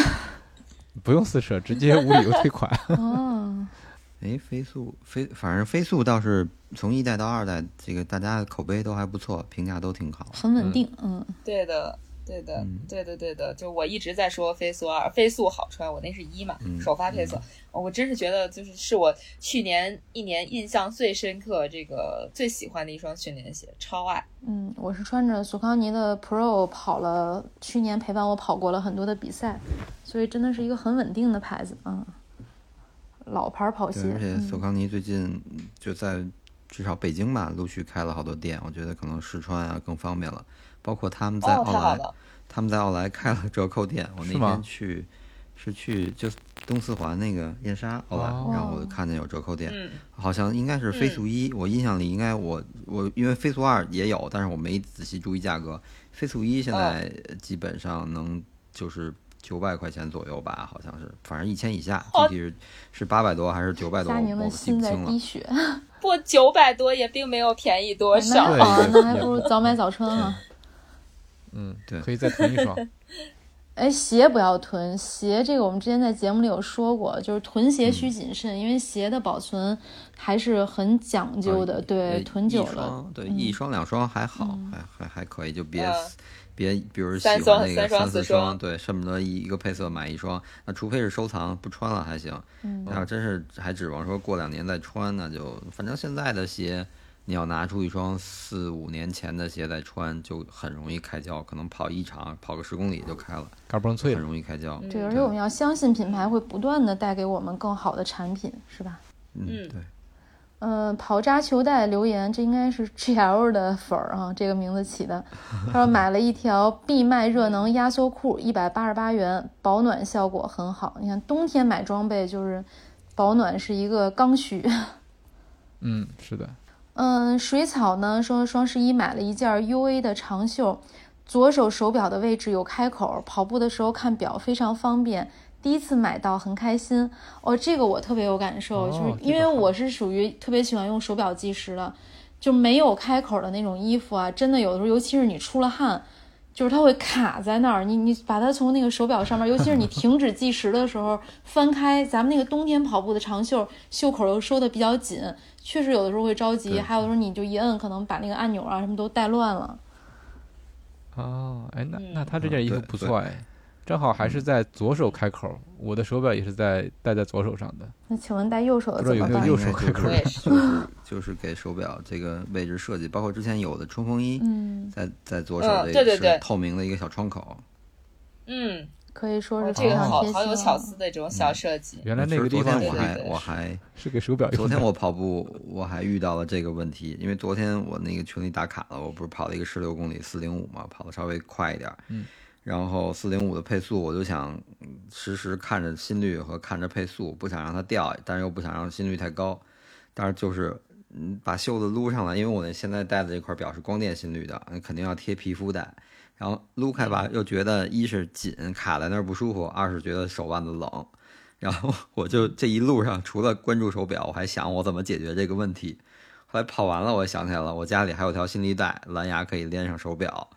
[SPEAKER 3] 不用撕扯，直接无理由退款。
[SPEAKER 1] 哦，
[SPEAKER 4] 哎，飞速飞，反正飞速倒是从一代到二代，这个大家的口碑都还不错，评价都挺好。
[SPEAKER 1] 很稳定，嗯，
[SPEAKER 2] 对的，对的，
[SPEAKER 4] 嗯
[SPEAKER 2] 对的，对的。就我一直在说飞速二，飞速好穿，我那是一嘛，
[SPEAKER 4] 嗯
[SPEAKER 2] 首发配色。我真是觉得，就是是我去年一年印象最深刻，这个最喜欢的一双训练鞋，超爱。
[SPEAKER 1] 嗯，我是穿着索康尼的 Pro 跑了，去年陪伴我跑过了很多的比赛，所以真的是一个很稳定的牌子啊、嗯老牌跑鞋，。
[SPEAKER 4] 而且
[SPEAKER 1] 嗯
[SPEAKER 4] 索康尼最近就在至少北京吧，陆续开了好多店，我觉得可能试穿啊更方便了。包括他们在
[SPEAKER 2] 哦，
[SPEAKER 4] 奥莱！他们在奥莱开了折扣店，我那天去是去就东四环那个燕莎奥莱，
[SPEAKER 3] 哦
[SPEAKER 4] 然后我就看见有折扣店，
[SPEAKER 2] 嗯，
[SPEAKER 4] 好像应该是飞速一，我印象里应该我我因为飞速二也有，但是我没仔细注意价格。飞速一现在基本上能就是九百块钱左右吧，好像是，反正一千以下，
[SPEAKER 2] 哦
[SPEAKER 4] 具体是是八百多还是九百多，我记
[SPEAKER 1] 心在
[SPEAKER 4] 不清了
[SPEAKER 1] 滴。血，
[SPEAKER 2] 不，九百多也并没有便宜多少。
[SPEAKER 1] 那还不如早买早穿啊。
[SPEAKER 3] 嗯，
[SPEAKER 4] 对。
[SPEAKER 3] 可以再囤一双。
[SPEAKER 1] 哎，鞋不要囤，鞋这个我们之前在节目里有说过，就是囤鞋需谨慎，因为鞋的保存还是很讲究的，对，
[SPEAKER 4] 呃
[SPEAKER 1] 囤久了，
[SPEAKER 4] 对一双两双还好，
[SPEAKER 1] 嗯。
[SPEAKER 4] 还还还可以，就别
[SPEAKER 2] 嗯
[SPEAKER 4] 别，比如喜欢那个
[SPEAKER 2] 双三
[SPEAKER 4] 三四
[SPEAKER 2] 四双。
[SPEAKER 4] 对，恨不得一一个配色买一双，那除非是收藏不穿了还行，
[SPEAKER 1] 嗯。
[SPEAKER 4] 要真是还指望说过两年再穿，那就反正现在的鞋。你要拿出一双四五年前的鞋再穿，就很容易开胶，可能跑一场跑个十公里就开了，
[SPEAKER 3] 嘎嘣脆
[SPEAKER 4] 很，容易开胶。
[SPEAKER 1] 对，而且我们要相信品牌会不断的带给我们更好的产品，是吧？
[SPEAKER 4] 嗯，
[SPEAKER 2] 嗯
[SPEAKER 4] 对，
[SPEAKER 1] 嗯，跑渣球带留言，这应该是 GL 的粉儿啊，这个名字起的。他说买了一条必麦热能压缩裤，一百八十八元，保暖效果很好。你看冬天买装备就是保暖是一个刚需。
[SPEAKER 3] 嗯，是的，
[SPEAKER 1] 嗯，水草呢说双十一买了一件 UA 的长袖，左手手表的位置有开口，跑步的时候看表非常方便。第一次买到很开心哦，这个我特别有感受，
[SPEAKER 3] 哦
[SPEAKER 1] 就是因为我是属于特别喜欢用手表计时的，就没有开口的那种衣服啊，真的有的时候，尤其是你出了汗，就是它会卡在那儿，你你把它从那个手表上面，尤其是你停止计时的时候翻开，咱们那个冬天跑步的长袖，袖口又收的比较紧，确实有的时候会着急，还有的时候你就一摁，可能把那个按钮啊什么都带乱了。
[SPEAKER 3] 哦，哎，那
[SPEAKER 2] 嗯。
[SPEAKER 3] 那他这件衣服不错哎，正好还是在左手开口，我的手表也是在戴在左手上的。
[SPEAKER 1] 那请问戴右手的
[SPEAKER 3] 不知道有没有
[SPEAKER 1] 怎么办？
[SPEAKER 3] 右手开口
[SPEAKER 2] 也是
[SPEAKER 4] 就是就是给手表这个位置设计，包括之前有的冲锋衣，
[SPEAKER 1] 嗯，
[SPEAKER 4] 在在左手
[SPEAKER 2] 嗯
[SPEAKER 4] 这
[SPEAKER 2] 对对对
[SPEAKER 4] 是透明的一个小窗口。
[SPEAKER 2] 嗯，
[SPEAKER 1] 可以说是
[SPEAKER 2] 哦这个好好有巧思的这种小设计。
[SPEAKER 3] 原来那个
[SPEAKER 4] 昨
[SPEAKER 3] 地方
[SPEAKER 2] 对
[SPEAKER 4] 天我还我还
[SPEAKER 3] 是给手表。
[SPEAKER 4] 昨天我跑步我还遇到了这个问题，因为昨天我那个群里打卡了，我不是跑了一个十六公里四零五嘛，跑的稍微快一点，
[SPEAKER 3] 嗯，
[SPEAKER 4] 然后四零五的配速我就想嗯实时看着心率和看着配速，不想让它掉，但是又不想让心率太高，但是就是。嗯，把袖子撸上来，因为我那现在戴的这块表是光电心率的，肯定要贴皮肤带。然后撸开吧，又觉得一是紧卡在那儿不舒服，二是觉得手腕子冷。然后我就这一路上除了关注手表，我还想我怎么解决这个问题。后来跑完了，我想起来了，我家里还有条心率带，蓝牙可以连上手表，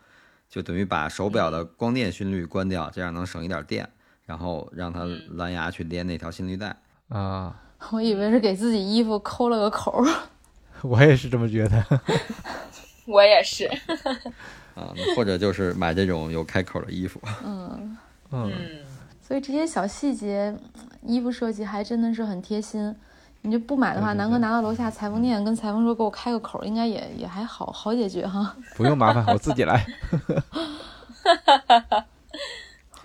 [SPEAKER 4] 就等于把手表的光电心率关掉，这样能省一点电，然后让它蓝牙去连那条心率带。
[SPEAKER 3] 啊，
[SPEAKER 1] 我以为是给自己衣服抠了个口儿。
[SPEAKER 3] 我也是这么觉得。
[SPEAKER 2] 我也是。
[SPEAKER 4] 啊，或者就是买这种有开口的衣服。
[SPEAKER 1] 嗯，
[SPEAKER 3] 嗯，
[SPEAKER 2] 嗯，
[SPEAKER 1] 所以这些小细节，衣服设计还真的是很贴心。你就不买的话，南哥拿到楼下裁缝店跟裁缝说给我开个口，应该也也还好好解决哈。
[SPEAKER 3] 不用麻烦，我自己来。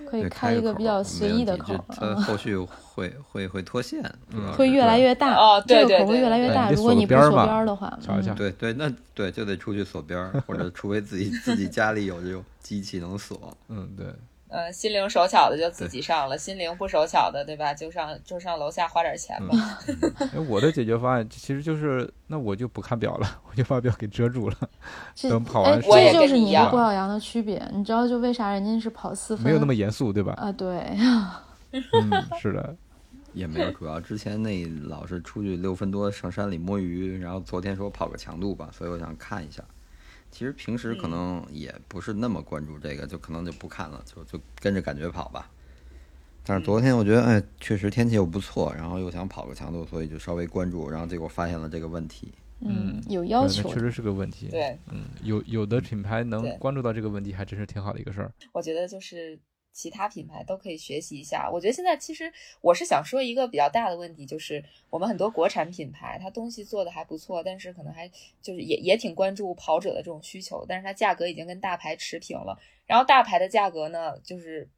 [SPEAKER 1] 可以开一个比较随意的口
[SPEAKER 4] 它
[SPEAKER 1] 嗯
[SPEAKER 4] 后续会会会脱线，
[SPEAKER 1] 会越来越大。
[SPEAKER 2] 哦对对
[SPEAKER 1] 这个口会越来越大。如果你不锁
[SPEAKER 3] 边
[SPEAKER 1] 的话，
[SPEAKER 4] 对对，那对就得出去锁边，或者除非自己 自己家里有这种机器能锁。
[SPEAKER 3] 嗯，对，
[SPEAKER 2] 呃，心灵手巧的就自己上了，心灵不手巧的，对吧？就上就上楼下花点钱吧。
[SPEAKER 3] 哎，我的解决方案其实就是，那我就不看表了，我就把表给遮住了。等跑
[SPEAKER 1] 哎，
[SPEAKER 3] 完
[SPEAKER 2] 我也
[SPEAKER 1] 这就是你
[SPEAKER 2] 跟你一样
[SPEAKER 1] 和郭晓阳的区别。你知道就为啥人家是跑四分？
[SPEAKER 3] 没有那么严肃，对吧？
[SPEAKER 1] 啊，对，
[SPEAKER 3] 嗯，是的，
[SPEAKER 4] 也没有，主要之前那老是出去六分多上山里摸鱼，然后昨天说跑个强度吧，所以我想看一下。其实平时可能也不是那么关注这个，就可能就不看了，就就跟着感觉跑吧。但是昨天我觉得，哎，确实天气又不错，然后又想跑个强度，所以就稍微关注，然后结果发现了这个问题。
[SPEAKER 1] 嗯，有要求
[SPEAKER 3] 确。实是个问题。
[SPEAKER 2] 对，
[SPEAKER 3] 嗯，有有的品牌能关注到这个问题，还真是挺好的一个事儿。
[SPEAKER 2] 我觉得就是其他品牌都可以学习一下。我觉得现在其实我是想说一个比较大的问题，就是我们很多国产品牌，它东西做的还不错，但是可能还就是也也挺关注跑者的这种需求，但是它价格已经跟大牌持平了。然后大牌的价格呢，就是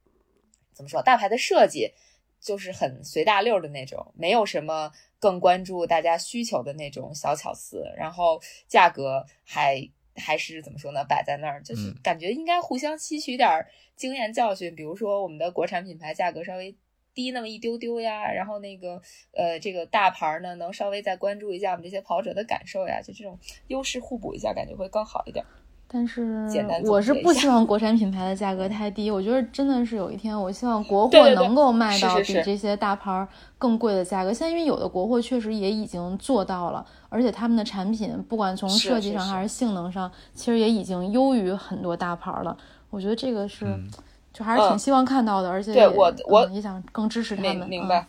[SPEAKER 2] 怎么说，大牌的设计就是很随大溜的那种，没有什么更关注大家需求的那种小巧思，然后价格还还是怎么说呢，摆在那儿，就是
[SPEAKER 3] 嗯
[SPEAKER 2] 感觉应该互相吸取点儿经验教训，比如说我们的国产品牌价格稍微。低那么一丢丢呀，然后那个呃，这个大牌呢，能稍微再关注一下我们这些跑者的感受呀，就这种优势互补一下，感觉会更好一点。
[SPEAKER 1] 但是我是不希望国产品牌的价格太低，我觉得真的是有一天，我希望国货能够卖到比这些大牌儿更贵的价格。现在因为有的国货确实也已经做到了，而且他们的产品不管从设计上还是性能上，其实也已经优于很多大牌儿了。我觉得这个是，
[SPEAKER 3] 嗯
[SPEAKER 1] 就还是挺
[SPEAKER 2] 嗯
[SPEAKER 1] 希望看到的，而且
[SPEAKER 2] 对我我
[SPEAKER 1] 嗯也想更支持他们。
[SPEAKER 2] 明白。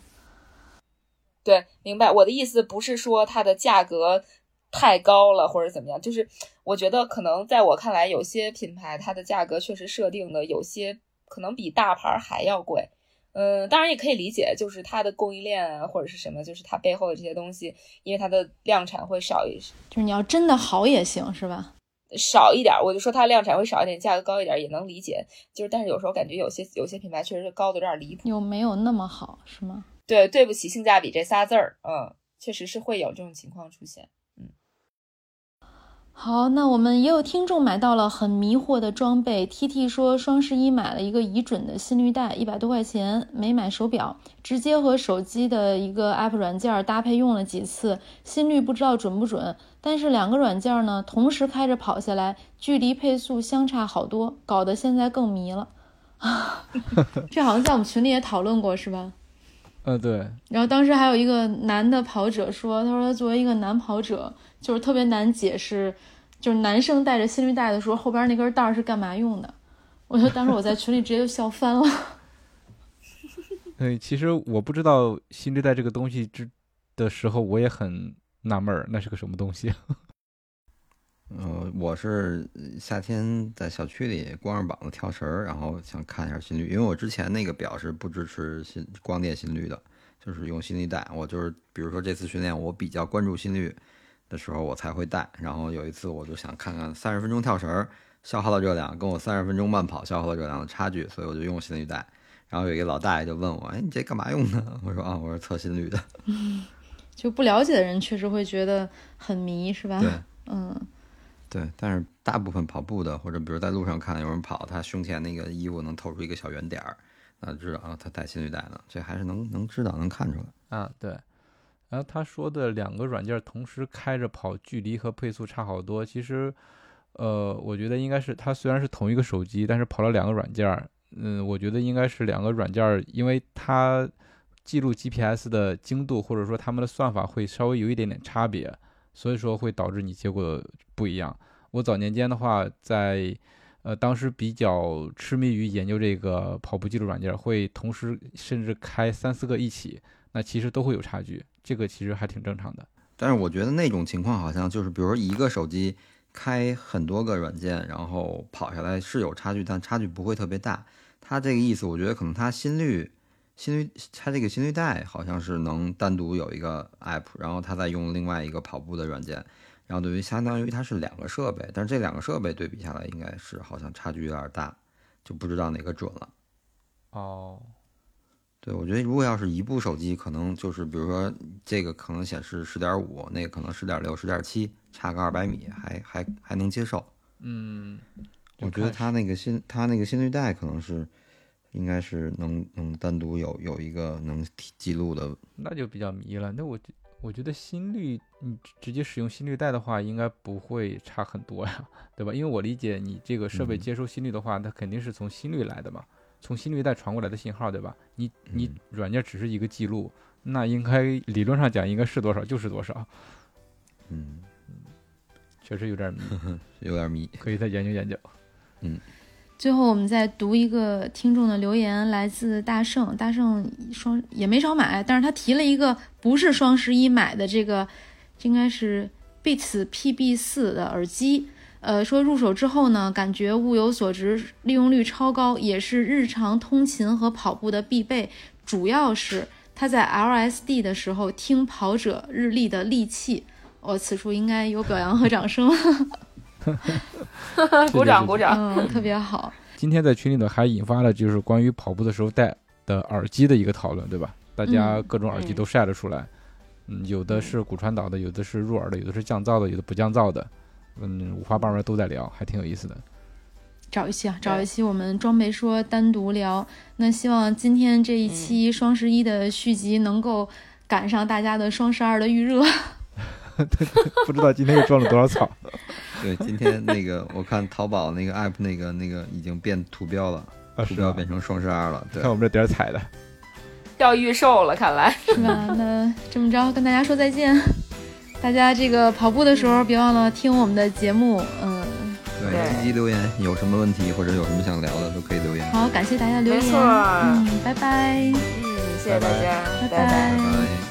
[SPEAKER 2] 对，明白。我的意思不是说它的价格太高了或者怎么样，就是我觉得可能在我看来，有些品牌它的价格确实设定的有些可能比大牌还要贵。嗯，当然也可以理解，就是它的供应链啊，或者是什么，就是它背后的这些东西，因为它的量产会少一
[SPEAKER 1] 就是你要真的好也行，是吧？
[SPEAKER 2] 少一点儿，我就说它量产会少一点，价格高一点也能理解。就是，但是有时候感觉有些有些品牌确实是高的有点离谱。
[SPEAKER 1] 有没有那么好，是吗？
[SPEAKER 2] 对，对不起性价比这仨字儿，嗯，确实是会有这种情况出现。
[SPEAKER 1] 好，那我们也有听众买到了很迷惑的装备。T T 说双十一买了一个已准的心率带，一百多块钱，没买手表，直接和手机的一个 app 软件搭配用了几次，心率不知道准不准。但是两个软件呢同时开着跑下来，距离配速相差好多，搞得现在更迷了。这好像在我们群里也讨论过，是吧？
[SPEAKER 3] 呃，对，
[SPEAKER 1] 然后当时还有一个男的跑者说，他说他作为一个男跑者，就是特别难解释，就是男生带着心率带的时候，后边那根带儿是干嘛用的？我觉得当时我在群里直接就笑翻了。
[SPEAKER 3] 对，其实我不知道心率带这个东西之的时候，我也很纳闷儿，那是个什么东西？
[SPEAKER 4] 呃，我是呃夏天在小区里光着膀子跳绳儿，然后想看一下心率，因为我之前那个表是不支持心光电心率的，就是用心率带。我就是比如说这次训练我比较关注心率的时候，我才会带。然后有一次我就想看看三十分钟跳绳儿消耗的热量跟我三十分钟慢跑消耗的热量的差距，所以我就用心率带。然后有一个老大爷就问我：“哎，你这干嘛用的？” 我说：“啊，我是测心率的。
[SPEAKER 1] 就不了解的人确实会觉得很迷，是吧？
[SPEAKER 4] 对
[SPEAKER 1] 嗯，
[SPEAKER 4] 对，但是大部分跑步的，或者比如在路上看有人跑，他胸前那个衣服能透出一个小圆点儿，那知道啊，他带心率带呢，这还是能能知道能看出来。
[SPEAKER 3] 啊，对。然后他说的两个软件同时开着跑，距离和配速差好多。其实，呃，我觉得应该是它虽然是同一个手机，但是跑了两个软件儿。嗯，我觉得应该是两个软件儿，因为它记录 GPS 的精度或者说他们的算法会稍微有一点点差别，所以说会导致你结果不一样。我早年间的话，在呃当时比较痴迷于研究这个跑步记录软件，会同时甚至开三四个一起。那其实都会有差距，这个其实还挺正常的。
[SPEAKER 4] 但是我觉得那种情况好像就是，比如说一个手机开很多个软件，然后跑下来是有差距，但差距不会特别大。他这个意思，我觉得可能他心率、心率，他这个心率带好像是能单独有一个 app，然后他再用另外一个跑步的软件，然后等于相当于它是两个设备，但是这两个设备对比下来，应该是好像差距有点大，就不知道哪个准了。
[SPEAKER 3] 哦，
[SPEAKER 4] 对，我觉得如果要是一部手机，可能就是比如说这个可能显示十点五，那个可能十点六、十点七，差个二百米，还还还能接受。
[SPEAKER 3] 嗯，
[SPEAKER 4] 我觉得它那个心，它那个心率带可能是，应该是能能单独有有一个能记记录的。
[SPEAKER 3] 那就比较迷了。那我觉我觉得心率，你直接使用心率带的话，应该不会差很多呀，对吧？因为我理解你这个设备
[SPEAKER 4] 嗯
[SPEAKER 3] 接收心率的话，它肯定是从心率来的嘛。从心率带传过来的信号，对吧？你你
[SPEAKER 4] 嗯
[SPEAKER 3] 软件只是一个记录，那应该理论上讲应该是多少就是多少，
[SPEAKER 4] 嗯，
[SPEAKER 3] 确实有点迷，
[SPEAKER 4] 有点迷。
[SPEAKER 3] 可以再研究研究。
[SPEAKER 1] 嗯最后我们再读一个听众的留言，来自大圣。大圣双也没少买，但是他提了一个不是双十一买的这个，这应该是 Beats PB 四的耳机。呃，说入手之后呢，感觉物有所值，利用率超高，也是日常通勤和跑步的必备。主要是他在 LSD 的时候听跑者日历的利器。我、此处应该有表扬和掌声，
[SPEAKER 2] 鼓掌鼓掌。
[SPEAKER 1] 嗯，特别好。
[SPEAKER 3] 今天在群里头还引发了就是关于跑步的时候戴的耳机的一个讨论，对吧？大家
[SPEAKER 1] 嗯
[SPEAKER 3] 各种耳机
[SPEAKER 2] 嗯
[SPEAKER 3] 都晒了出来，嗯，有的是骨传导的，有的是入耳的，有的是降噪的，有的不降噪的，嗯，五花八门都在聊，还挺有意思的。
[SPEAKER 1] 找一期啊，找一期我们装备说单独聊。那希望今天这一期双十一的续集能够赶上大家的双十二的预热。
[SPEAKER 3] 不知道今天又装了多少草。
[SPEAKER 4] 对，今天那个我看淘宝那个 app 那个那个已经变图标了，图标变成双十二了。对
[SPEAKER 3] 看，我们这点儿彩的，
[SPEAKER 2] 要预售了，看来。
[SPEAKER 1] 是吧？那这么着跟大家说再见。大家这个跑步的时候别忘了听我们的节目。嗯，
[SPEAKER 4] 对，
[SPEAKER 2] 对
[SPEAKER 4] 积极留言，有什么问题或者有什么想聊的都可以留言。
[SPEAKER 1] 好，感谢大家留言。
[SPEAKER 2] 没错
[SPEAKER 1] 嗯，拜拜。
[SPEAKER 2] 嗯，谢谢大家，
[SPEAKER 1] 拜拜
[SPEAKER 2] 拜
[SPEAKER 4] 拜拜。